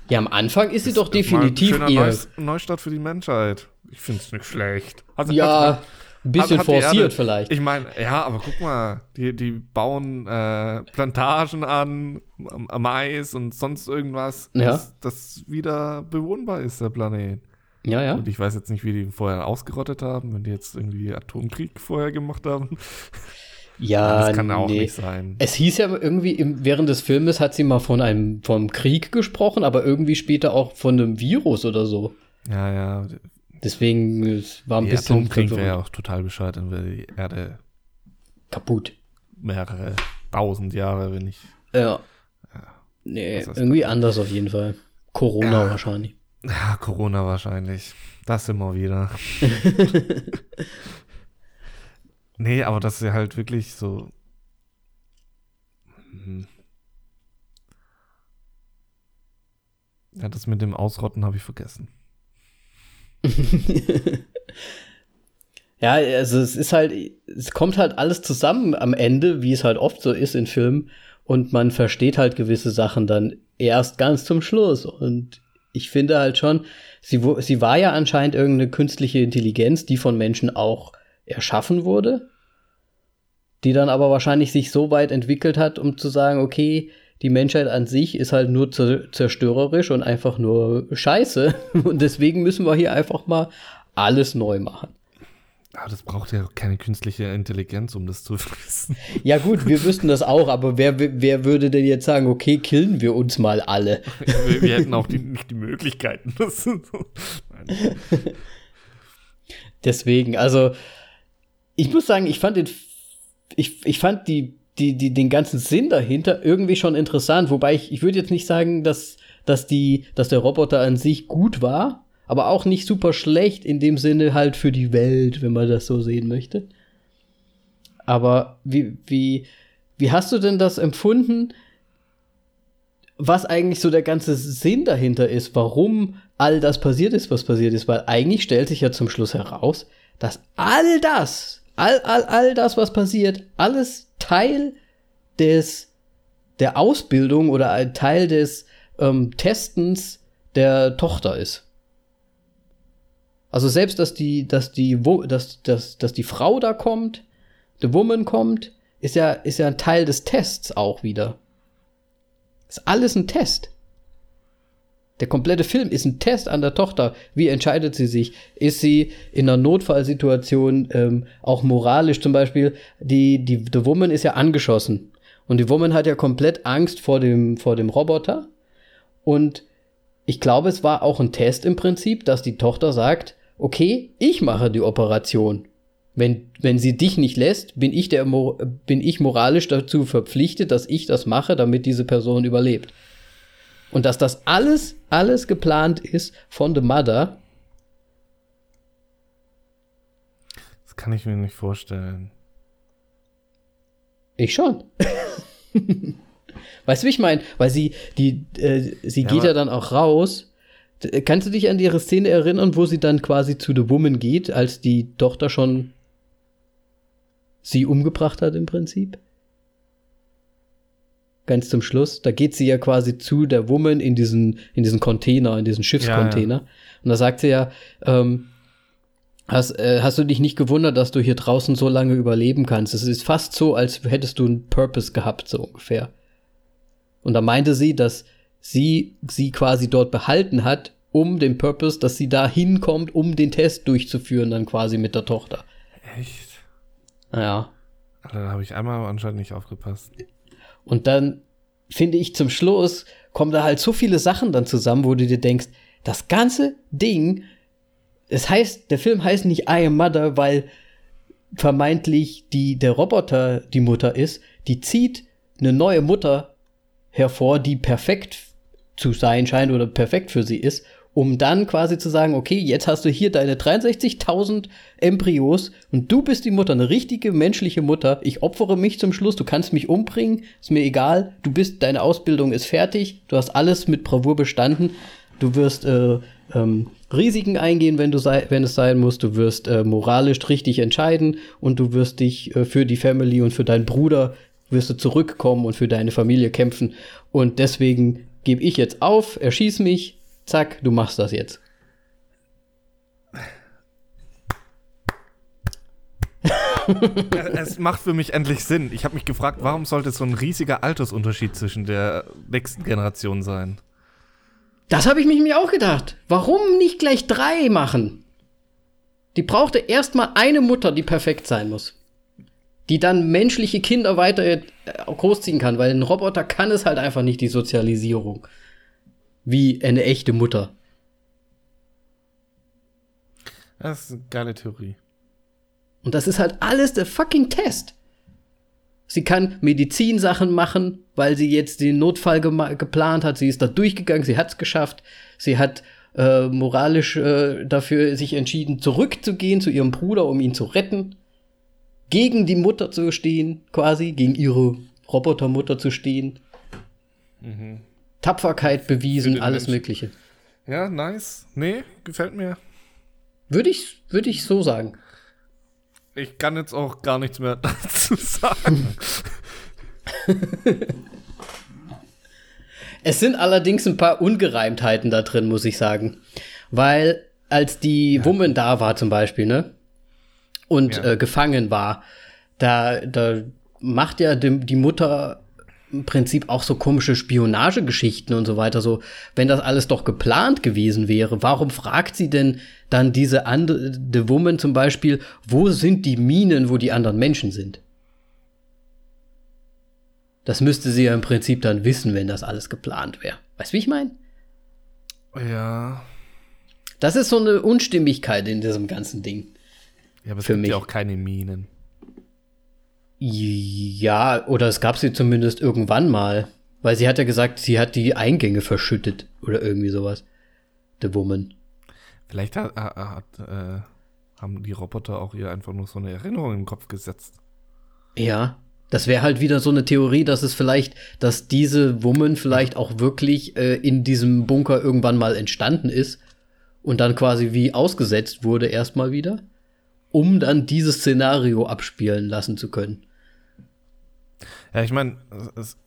Ja, am Anfang ist sie doch definitiv eher. Neustart für die Menschheit. Ich finde es nicht schlecht. Also, ja, ein bisschen forciert Erde, vielleicht. Ich meine, ja, aber guck mal, die, die bauen äh, Plantagen an, Mais und sonst irgendwas, ja. dass das wieder bewohnbar ist, der Planet. Ja, ja. Und ich weiß jetzt nicht, wie die vorher ausgerottet haben, wenn die jetzt irgendwie Atomkrieg vorher gemacht haben. Ja, das kann auch nee. nicht sein. Es hieß ja irgendwie, im, während des Filmes hat sie mal von einem vom Krieg gesprochen, aber irgendwie später auch von einem Virus oder so. Ja, ja. Deswegen es war ein Die bisschen Atomkrieg wäre ja auch total bescheuert, dann wäre die Erde kaputt. mehrere tausend Jahre, wenn nicht. Ja. Nee, das ist- irgendwie anders auf jeden Fall. Corona Ja. wahrscheinlich. Ja, Corona wahrscheinlich. Das immer wieder. [LAUGHS] nee, aber das ist ja halt wirklich so. Hm. Ja, das mit dem Ausrotten habe ich vergessen. [LAUGHS] Ja, also es ist halt, es kommt halt alles zusammen am Ende, wie es halt oft so ist in Filmen. Und man versteht halt gewisse Sachen dann erst ganz zum Schluss. Und ich finde halt schon, sie, sie war ja anscheinend irgendeine künstliche Intelligenz, die von Menschen auch erschaffen wurde. Die dann aber wahrscheinlich sich so weit entwickelt hat, um zu sagen, okay, die Menschheit an sich ist halt nur zer- zerstörerisch und einfach nur scheiße. [LAUGHS] Und deswegen müssen wir hier einfach mal alles neu machen. Aber das braucht ja keine künstliche Intelligenz, um das zu [LAUGHS] wissen. Ja gut, wir wüssten das auch, aber wer, wer würde denn jetzt sagen, okay, killen wir uns mal alle? [LAUGHS] wir, wir hätten auch die, nicht die Möglichkeiten. So. [LAUGHS] Deswegen, also ich muss sagen, ich fand den, ich, ich fand die, die, die, den ganzen Sinn dahinter irgendwie schon interessant, wobei ich, ich würde jetzt nicht sagen, dass, dass die, dass der Roboter an sich gut war, aber auch nicht super schlecht in dem Sinne halt für die Welt, wenn man das so sehen möchte. Aber wie, wie, wie hast du denn das empfunden, was eigentlich so der ganze Sinn dahinter ist, warum all das passiert ist, was passiert ist? Weil eigentlich stellt sich ja zum Schluss heraus, dass all das, all, all, all das, was passiert, alles Teil des, der Ausbildung oder Teil des ähm, Testens der Tochter ist. Also selbst, dass die, dass die, dass, dass, dass die Frau da kommt, the woman kommt, ist ja, ist ja ein Teil des Tests auch wieder. Ist alles ein Test. Der komplette Film ist ein Test an der Tochter. Wie entscheidet sie sich? Ist sie in einer Notfallsituation ähm, auch moralisch zum Beispiel? Die, die, die Woman ist ja angeschossen. Und die Woman hat ja komplett Angst vor dem, vor dem Roboter. Und ich glaube, es war auch ein Test im Prinzip, dass die Tochter sagt, okay, ich mache die Operation. Wenn, wenn sie dich nicht lässt, bin ich, der, bin ich moralisch dazu verpflichtet, dass ich das mache, damit diese Person überlebt. Und dass das alles, alles geplant ist von The Mother. Das kann ich mir nicht vorstellen. Ich schon. [LAUGHS] weißt du, wie ich meine? Weil sie, die, äh, sie Ja, geht ja dann auch raus. D- Kannst du dich an ihre Szene erinnern, wo sie dann quasi zu The Woman geht, als die Tochter schon sie umgebracht hat im Prinzip? Ganz zum Schluss. Da geht sie ja quasi zu der Woman in diesen, in diesen Container, in diesen Schiffscontainer. Und da sagt sie ja, ähm, Hast, äh, hast du dich nicht gewundert, dass du hier draußen so lange überleben kannst? Es ist fast so, als hättest du einen Purpose gehabt, so ungefähr. Und da meinte sie, dass sie sie quasi dort behalten hat, um den Purpose, dass sie da hinkommt, um den Test durchzuführen, dann quasi mit der Tochter. Echt? Ja. Alter, Da habe ich einmal anscheinend nicht aufgepasst. Und dann finde ich zum Schluss kommen da halt so viele Sachen dann zusammen, wo du dir denkst, das ganze Ding, es heißt, der Film heißt nicht I am Mother, weil vermeintlich die, der Roboter die Mutter ist, die zieht eine neue Mutter hervor, die perfekt zu sein scheint oder perfekt für sie ist, um dann quasi zu sagen, okay, jetzt hast du hier deine 63.000 Embryos und du bist die Mutter, eine richtige menschliche Mutter. Ich opfere mich zum Schluss, du kannst mich umbringen, ist mir egal. Du bist, deine Ausbildung ist fertig, du hast alles mit Bravour bestanden. Du wirst äh, ähm, Risiken eingehen, wenn du sei, wenn es sein muss. Du wirst äh, moralisch richtig entscheiden und du wirst dich äh, für die Family und für deinen Bruder wirst du zurückkommen und für deine Familie kämpfen. Und deswegen gebe ich jetzt auf, erschieß mich, zack, du machst das jetzt. [LAUGHS] es macht für mich endlich Sinn. Ich habe mich gefragt, warum sollte so ein riesiger Altersunterschied zwischen der nächsten Generation sein? Das habe ich mir auch gedacht. Warum nicht gleich drei machen? Die brauchte erstmal eine Mutter, die perfekt sein muss. Die dann menschliche Kinder weiter äh, großziehen kann, weil ein Roboter kann es halt einfach nicht, die Sozialisierung. Wie eine echte Mutter. Das ist eine geile Theorie. Und das ist halt alles der fucking Test. Sie kann Medizinsachen machen, weil sie jetzt den Notfall geplant hat. Sie ist da durchgegangen, sie hat es geschafft. Sie hat äh, moralisch äh, dafür sich entschieden, zurückzugehen zu ihrem Bruder, um ihn zu retten. Gegen die Mutter zu stehen, quasi, gegen ihre Robotermutter zu stehen. Mhm. Tapferkeit bewiesen, alles Menschen. Mögliche. Ja, nice. Nee, gefällt mir. Würde ich, würde ich so sagen. Ich kann jetzt auch gar nichts mehr [LAUGHS] dazu sagen. [LAUGHS] es sind allerdings ein paar Ungereimtheiten da drin, muss ich sagen. Weil als die ja. Woman da war zum Beispiel, ne? Und ja. äh, gefangen war, da, da macht ja die, die Mutter im Prinzip auch so komische Spionagegeschichten und so weiter. So, wenn das alles doch geplant gewesen wäre, warum fragt sie denn dann diese andere The Woman zum Beispiel, wo sind die Minen, wo die anderen Menschen sind? Das müsste sie ja im Prinzip dann wissen, wenn das alles geplant wäre. Weißt du, wie ich meine? Ja. Das ist so eine Unstimmigkeit in diesem ganzen Ding. Ja, aber es gibt mich. ja auch keine Minen. Ja, oder es gab sie zumindest irgendwann mal. Weil sie hat ja gesagt, sie hat die Eingänge verschüttet oder irgendwie sowas. The Woman. Vielleicht hat, hat, äh, haben die Roboter auch ihr einfach nur so eine Erinnerung im Kopf gesetzt. Ja, das wäre halt wieder so eine Theorie, dass es vielleicht, dass diese Woman vielleicht auch wirklich äh, in diesem Bunker irgendwann mal entstanden ist und dann quasi wie ausgesetzt wurde erstmal wieder, um dann dieses Szenario abspielen lassen zu können. Ja, ich meine,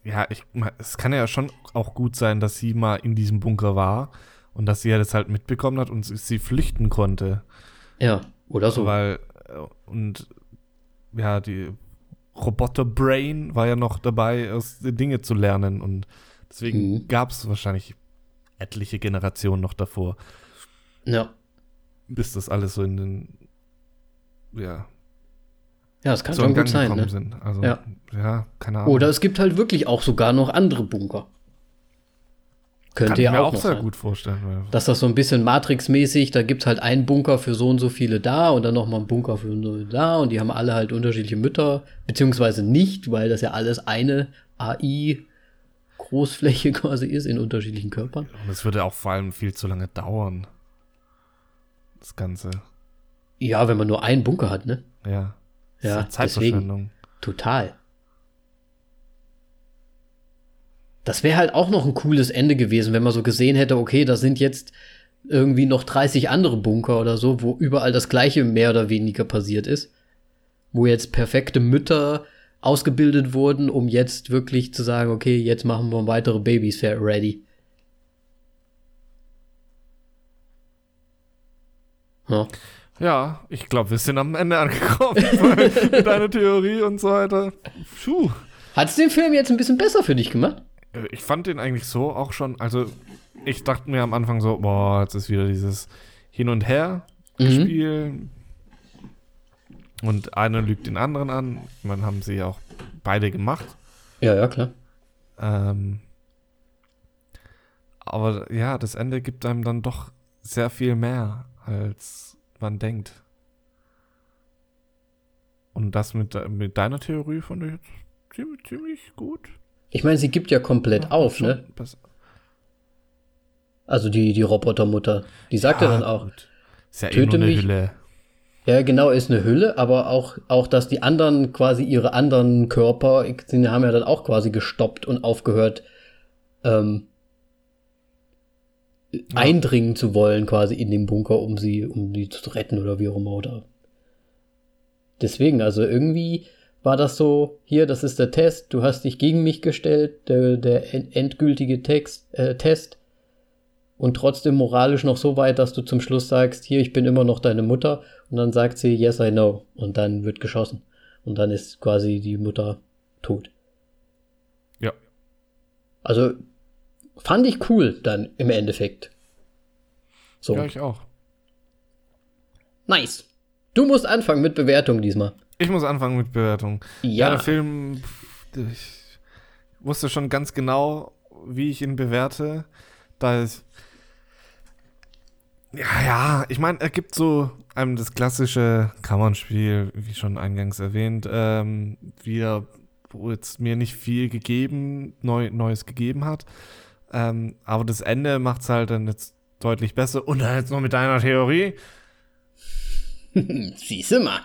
ja, ich, es kann ja schon auch gut sein, dass sie mal in diesem Bunker war und dass sie ja das halt mitbekommen hat und sie flüchten konnte. Ja, oder so. Weil, äh, und ja, die Roboter-Brain war ja noch dabei, aus Dinge zu lernen und deswegen mhm. gab es wahrscheinlich etliche Generationen noch davor. Ja. Bis das alles so in den, ja, ja, das kann schon gut sein. Ne? Sind. Also, ja. ja, keine Ahnung. Oder es gibt halt wirklich auch sogar noch andere Bunker. Könnte ja auch, auch sehr sein. gut vorstellen. Dass das so ein bisschen Matrix-mäßig, da gibt es halt einen Bunker für so und so viele da und dann nochmal einen Bunker für so da und die haben alle halt unterschiedliche Mütter, beziehungsweise nicht, weil das ja alles eine AI Großfläche [LAUGHS] quasi ist in unterschiedlichen Körpern. Und es würde auch vor allem viel zu lange dauern. Das Ganze. Ja, wenn man nur einen Bunker hat, ne? Ja. Ja, Zeitverschwendung. Deswegen, total. Das wäre halt auch noch ein cooles Ende gewesen, wenn man so gesehen hätte, okay, da sind jetzt irgendwie noch 30 andere Bunker oder so, wo überall das gleiche mehr oder weniger passiert ist. Wo jetzt perfekte Mütter ausgebildet wurden, um jetzt wirklich zu sagen, okay, jetzt machen wir weitere Babys ready. Ja. Ja, ich glaube, wir sind am Ende angekommen [LAUGHS] mit deiner Theorie und so weiter. Puh. Hat es den Film jetzt ein bisschen besser für dich gemacht? Äh, ich fand den eigentlich so auch schon, also ich dachte mir am Anfang so, boah, jetzt ist wieder dieses Hin und Her mhm. Spiel und einer lügt den anderen an. Man haben sie ja auch beide gemacht. Ja, ja, klar. Ähm, aber ja, das Ende gibt einem dann doch sehr viel mehr als man denkt. Und das mit, mit deiner Theorie fand ich jetzt ziemlich, ziemlich gut. Ich meine, sie gibt ja komplett ja, auf, ne? Besser. Also die, die Robotermutter. Die sagt ja, ja dann auch. Gut. Ist ja eh töte eh mich. Hülle. Ja, genau, ist eine Hülle, aber auch, auch, dass die anderen quasi ihre anderen Körper, die haben ja dann auch quasi gestoppt und aufgehört, ähm, ja. eindringen zu wollen, quasi in den Bunker, um sie, um die zu retten oder wie auch immer. Oder Deswegen, also irgendwie war das so, hier, das ist der Test, du hast dich gegen mich gestellt, der, der endgültige Text, äh, Test und trotzdem moralisch noch so weit, dass du zum Schluss sagst, hier, ich bin immer noch deine Mutter und dann sagt sie, yes, I know und dann wird geschossen und dann ist quasi die Mutter tot. Ja. Also Fand ich cool dann im Endeffekt. So. Ja, ich auch. Nice. Du musst anfangen mit Bewertung diesmal. Ich muss anfangen mit Bewertung. Ja. der Film, ich wusste schon ganz genau, wie ich ihn bewerte. Da ist. Ja, ja, ich meine, er gibt so einem das klassische Kammernspiel, wie schon eingangs erwähnt, ähm, wie er, wo jetzt mir nicht viel gegeben, neu, Neues gegeben hat. Ähm, aber das Ende macht es halt dann jetzt deutlich besser. Und dann jetzt noch mit deiner Theorie. [LAUGHS] Siehst du mal.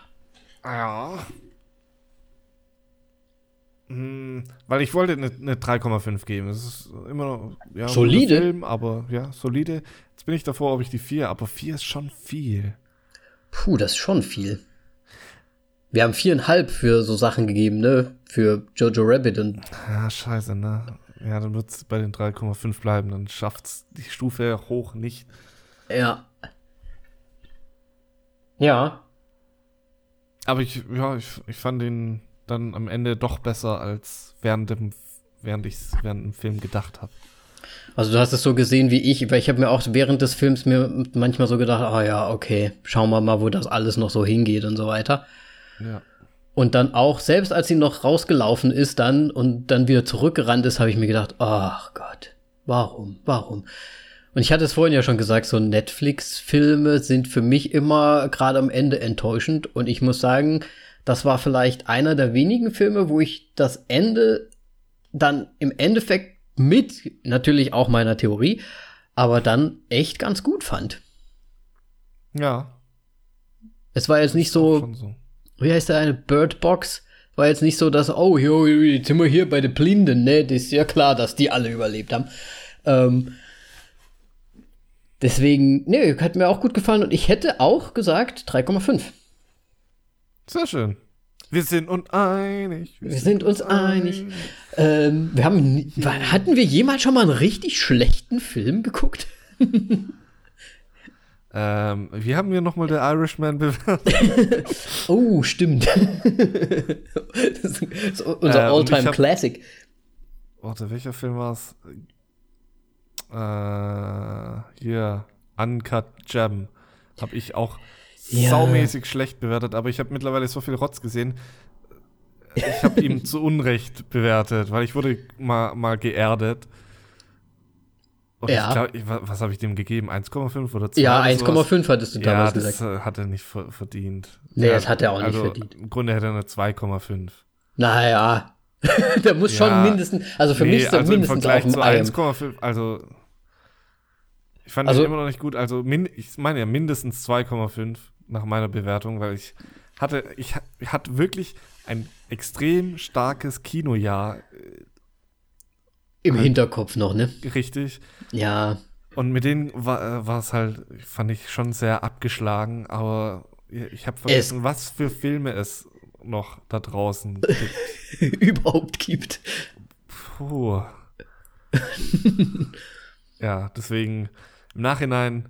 Ja. Hm, weil ich wollte eine, eine 3,5 geben. Das ist immer noch ja, Solide. Film, aber ja, solide. Jetzt bin ich davor, ob ich die 4, aber 4 ist schon viel. Puh, das ist schon viel. Wir haben viereinhalb für so Sachen gegeben, ne? Für Jojo Rabbit und Ja, scheiße, ne? Ja, dann wird es bei den 3,5 bleiben. Dann schafft es die Stufe hoch nicht. ja. Ja. Aber ich, ja, ich, ich fand ihn dann am Ende doch besser, als während dem, während ich während dem Film gedacht habe. Also du hast es so gesehen wie ich, weil ich habe mir auch während des Films mir manchmal so gedacht, ah ja, okay, schauen wir mal, wo das alles noch so hingeht und so weiter. Ja. Und dann auch, selbst als sie noch rausgelaufen ist dann und dann wieder zurückgerannt ist, habe ich mir gedacht, ach Gott, warum, warum? Und ich hatte es vorhin ja schon gesagt, so Netflix-Filme sind für mich immer gerade am Ende enttäuschend. Und ich muss sagen, das war vielleicht einer der wenigen Filme, wo ich das Ende dann im Endeffekt mit natürlich auch meiner Theorie, aber dann echt ganz gut fand. Ja. Es war jetzt nicht so, so. Wie heißt der eine Bird Box? War jetzt nicht so, dass, oh, jo, jetzt sind wir hier bei den Blinden, ne? Das ist ja klar, dass die alle überlebt haben. Ähm, deswegen, ne, hat mir auch gut gefallen und ich hätte auch gesagt 3,5. Sehr schön. Wir sind uns einig. Wir sind uns einig. Ähm, wir haben, hatten wir jemals schon mal einen richtig schlechten Film geguckt? [LAUGHS] Ähm, wie haben wir nochmal der Irishman bewertet? [LAUGHS] Oh, stimmt. [LAUGHS] das ist unser Äh, Alltime Classic. Warte, welcher Film war es? Äh, hier, Uncut Gem. Habe ich auch Ja. saumäßig schlecht bewertet, aber ich habe mittlerweile so viel Rotz gesehen. Ich habe ihm [LAUGHS] zu Unrecht bewertet, weil ich wurde mal, mal geerdet. Und Ja. ich glaube, ich, wa- was habe ich dem gegeben? 1,5 oder 2? Ja, oder sowas? 1,5 hattest du Ja, damals das gesagt. äh, hat er nicht ver verdient. Nee, Ja, das hat er auch nicht also, verdient. Im Grunde hätte er eine 2,5. Naja, [LAUGHS] der muss schon Ja. mindestens, also für mich ist er also mindestens auf dem IM. 1,5, also ich fand Also- ihn immer noch nicht gut. Also min, ich meine ja mindestens 2,5 nach meiner Bewertung, weil ich hatte, ich, ich hatte wirklich ein extrem starkes Kinojahr, Im Hinterkopf noch, ne? richtig. Ja, Und mit denen war äh, war es halt, fand ich schon sehr abgeschlagen, aber ich habe vergessen, was für Filme es noch da draußen [LAUGHS] gibt. überhaupt gibt. Puh. ja, deswegen im Nachhinein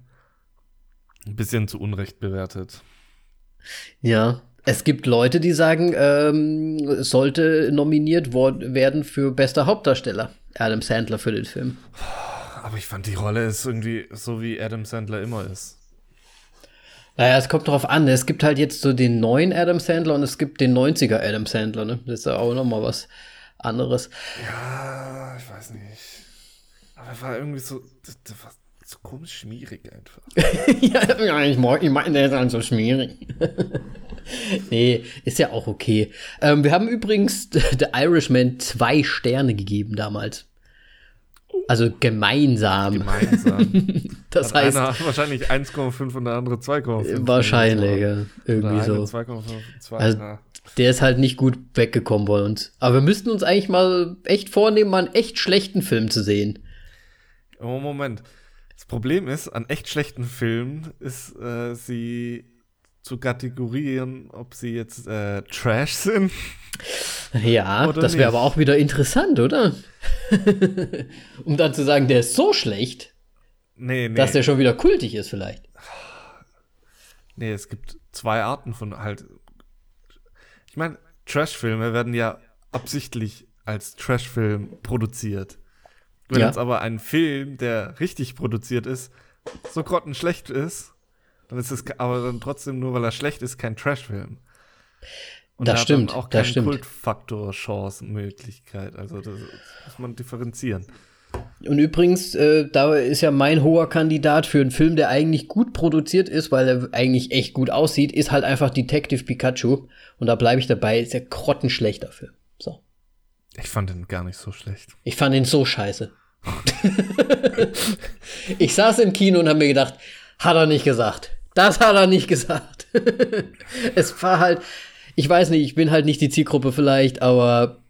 ein bisschen zu Unrecht bewertet. Ja. Es gibt Leute, die sagen, ähm, es sollte nominiert werden für bester Hauptdarsteller. Adam Sandler für den Film. Aber ich fand, die Rolle ist irgendwie so, wie Adam Sandler immer ist. Naja, es kommt drauf an. Es gibt halt jetzt so den neuen Adam Sandler und es gibt den 90er Adam Sandler, ne? Das ist ja auch noch mal was anderes. Ja, ich weiß nicht. Aber er war irgendwie so, das, das war so komisch schmierig einfach. ja, [LAUGHS] ja, ich, mag- ich meine, der ist halt so schmierig. [LAUGHS] [LAUGHS] nee, ist ja auch okay. Ähm, wir haben übrigens [LAUGHS] The Irishman zwei Sterne gegeben damals. Also gemeinsam. Gemeinsam. [LAUGHS] Das Hat heißt, einer wahrscheinlich 1,5 und der andere 2,5. wahrscheinlich, ja, irgendwie so. 2,5, zwei, Also- ja. Der ist halt nicht gut weggekommen bei uns. Aber wir müssten uns eigentlich mal echt vornehmen, mal einen echt schlechten Film zu sehen. Oh, Moment. Das Problem ist, an echt schlechten Filmen ist, äh, sie zu kategorieren, ob sie jetzt äh, Trash sind. Ja, das wäre aber auch wieder interessant, oder? [LAUGHS] um dann zu sagen, der ist so schlecht, Nee, nee. dass der schon wieder kultig ist vielleicht. nee, es gibt zwei Arten von halt. Ich meine, Trash-Filme werden ja absichtlich als Trash-Film produziert. Wenn Ja. jetzt aber ein Film, der richtig produziert ist, so grottenschlecht ist, dann ist es aber dann trotzdem nur, weil er schlecht ist, kein Trash-Film. Und Das der stimmt, auch das keinen stimmt. Kultfaktor, Chance, Möglichkeit. Also das muss man differenzieren. Und übrigens, äh, da ist ja mein hoher Kandidat für einen Film, der eigentlich gut produziert ist, weil er eigentlich echt gut aussieht, ist halt einfach Detective Pikachu. Und da bleibe ich dabei, ist ja grottenschlechter Film. So. Ich fand den gar nicht so schlecht. Ich fand ihn so scheiße. [LAUGHS] ich saß im Kino und habe mir gedacht, hat er nicht gesagt. Das hat er nicht gesagt. [LAUGHS] es war halt, ich weiß nicht, ich bin halt nicht die Zielgruppe vielleicht, aber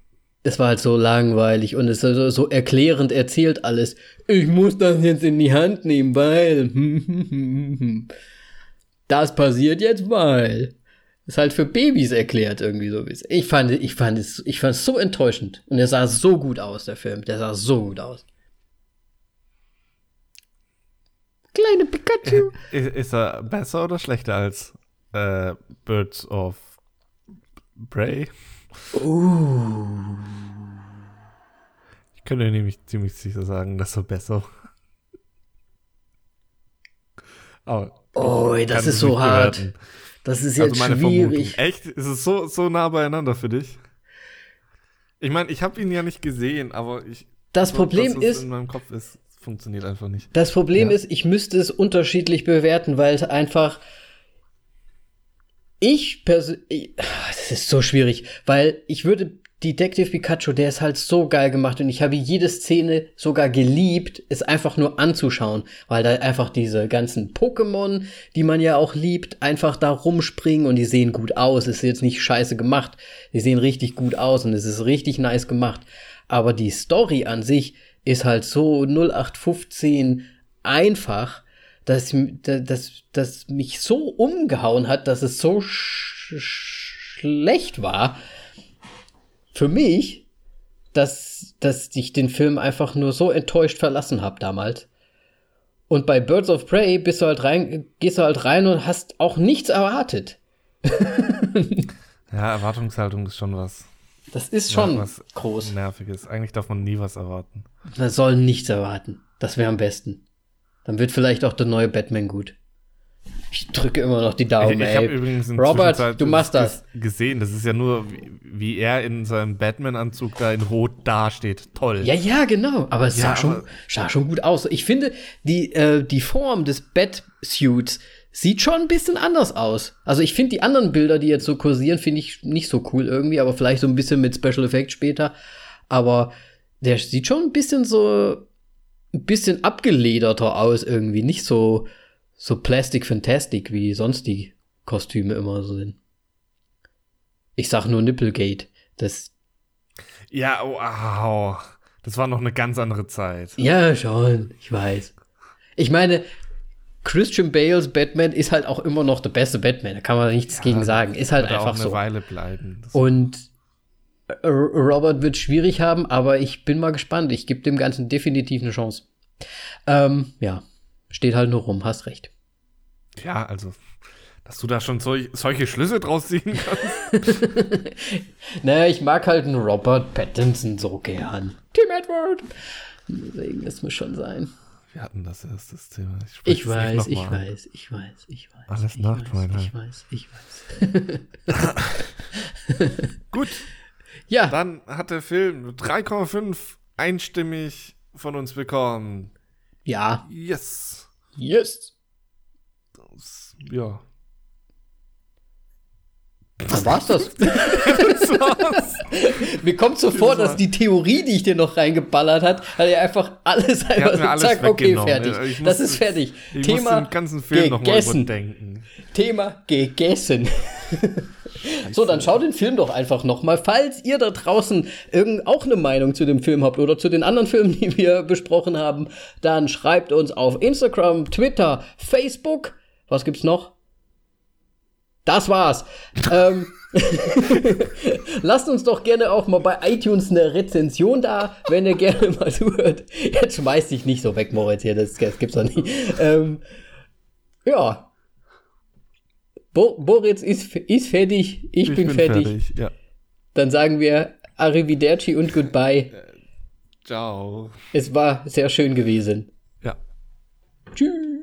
es war halt so langweilig und es so, so erklärend erzählt alles. Ich muss das jetzt in die Hand nehmen, weil [LAUGHS] das passiert jetzt, weil ist halt für Babys erklärt irgendwie so. Ich fand, ich fand es, ich fand es so enttäuschend und er sah so gut aus, der Film. Der sah so gut aus. Kleine Pikachu. [LAUGHS] Ist, ist er besser oder schlechter als äh, Birds of Prey? Uh. Ich könnte nämlich ziemlich sicher sagen, dass er besser. Aber Oh, das ist so hart. bewerten. Das ist Also jetzt meine schwierig. Vermutung. Echt? Ist es so, so nah beieinander für dich? Ich meine, ich habe ihn ja nicht gesehen, aber ich. Das so, Problem dass es ist, in meinem Kopf ist, funktioniert einfach nicht. Das Problem Ja. ist, ich müsste es unterschiedlich bewerten, weil es einfach. Ich persönlich. Das ist so schwierig, weil ich würde. Detective Pikachu, der ist halt so geil gemacht und ich habe jede Szene sogar geliebt, es einfach nur anzuschauen, weil da einfach diese ganzen Pokémon, die man ja auch liebt, einfach da rumspringen und die sehen gut aus. Es ist jetzt nicht scheiße gemacht, die sehen richtig gut aus und es ist richtig nice gemacht. Aber die Story an sich ist halt so 0815 einfach, dass, dass, dass mich so umgehauen hat, dass es so sch schlecht war für mich, dass, dass ich den Film einfach nur so enttäuscht verlassen habe damals. Und bei Birds of Prey bist du halt rein, gehst du halt rein und hast auch nichts erwartet. [LAUGHS] Ja, Erwartungshaltung ist schon was, Das ist schon ja, was groß. Nerviges. Eigentlich darf man nie was erwarten. Man soll nichts erwarten. Das wäre am besten. Dann wird vielleicht auch der neue Batman gut. Ich drücke immer noch die Daumen, ich ich habe übrigens in Robert, du machst das. gesehen. Das ist ja nur, wie, wie er in seinem Batman-Anzug da in Rot dasteht. Toll. Ja, ja, genau. Aber es Ja, sah, schon, aber- sah schon gut aus. Ich finde, die, äh, die Form des Batsuits sieht schon ein bisschen anders aus. Also ich finde die anderen Bilder, die jetzt so kursieren, finde ich nicht so cool irgendwie, aber vielleicht so ein bisschen mit Special Effects später. Aber der sieht schon ein bisschen so, ein bisschen abgelederter aus irgendwie. Nicht so, so Plastic Fantastic, wie sonst die Kostüme immer so sind. Ich sag nur Nipplegate. Das, Ja, au. Das war noch eine ganz andere Zeit. Ja, schon, ich weiß. Ich meine, Christian Bales Batman ist halt auch immer noch der beste Batman, da kann man nichts gegen sagen. Ist halt Wird auch einfach eine so. Weile bleiben. Das Und äh, Robert wird schwierig haben, aber ich bin mal gespannt. Ich gebe dem Ganzen definitiv eine Chance. Ähm, ja, steht halt nur rum, hast recht. ja, also, dass du da schon sol solche Schlüsse draus ziehen kannst. [LAUGHS] Naja, ich mag halt einen Robert Pattinson so gern. Tim Edward. Deswegen, das muss schon sein. Wir hatten das erst, das Thema. Ich nicht weiß, ich weiß, ich weiß, ich weiß. Alles ich nach weiß, Twilight. Ich weiß, ich weiß. [LAUGHS] Gut, Ja, dann hat der Film 3,5 einstimmig von uns bekommen. ja, Yes. yes. Das, ja. Dann war's das. [LAUGHS] Das war's. Mir kommt so vor, dass die Theorie, die ich dir noch reingeballert hat, hat er einfach alles einfach mir alles zack, okay, fertig. Ich das ist fertig. Ich Thema muss den ganzen Film gegessen. Thema gegessen. [LAUGHS] so, dann schaut den Film doch einfach nochmal. Falls ihr da draußen irgend auch eine Meinung zu dem Film habt oder zu den anderen Filmen, die wir besprochen haben, dann schreibt uns auf Instagram, Twitter, Facebook. Was gibt's noch? Das war's. ähm, [LAUGHS] Lasst uns doch gerne auch mal bei iTunes eine Rezension da, wenn ihr gerne mal zuhört. Jetzt schmeiß dich nicht so weg, Moritz, hier, das, das gibt's doch nicht. Ähm, ja. Bo Moritz ist, ist fertig, ich, bin, fertig. Ja. Dann sagen wir Arrivederci und Goodbye. Ciao. Es war sehr schön gewesen. Ja. Tschüss.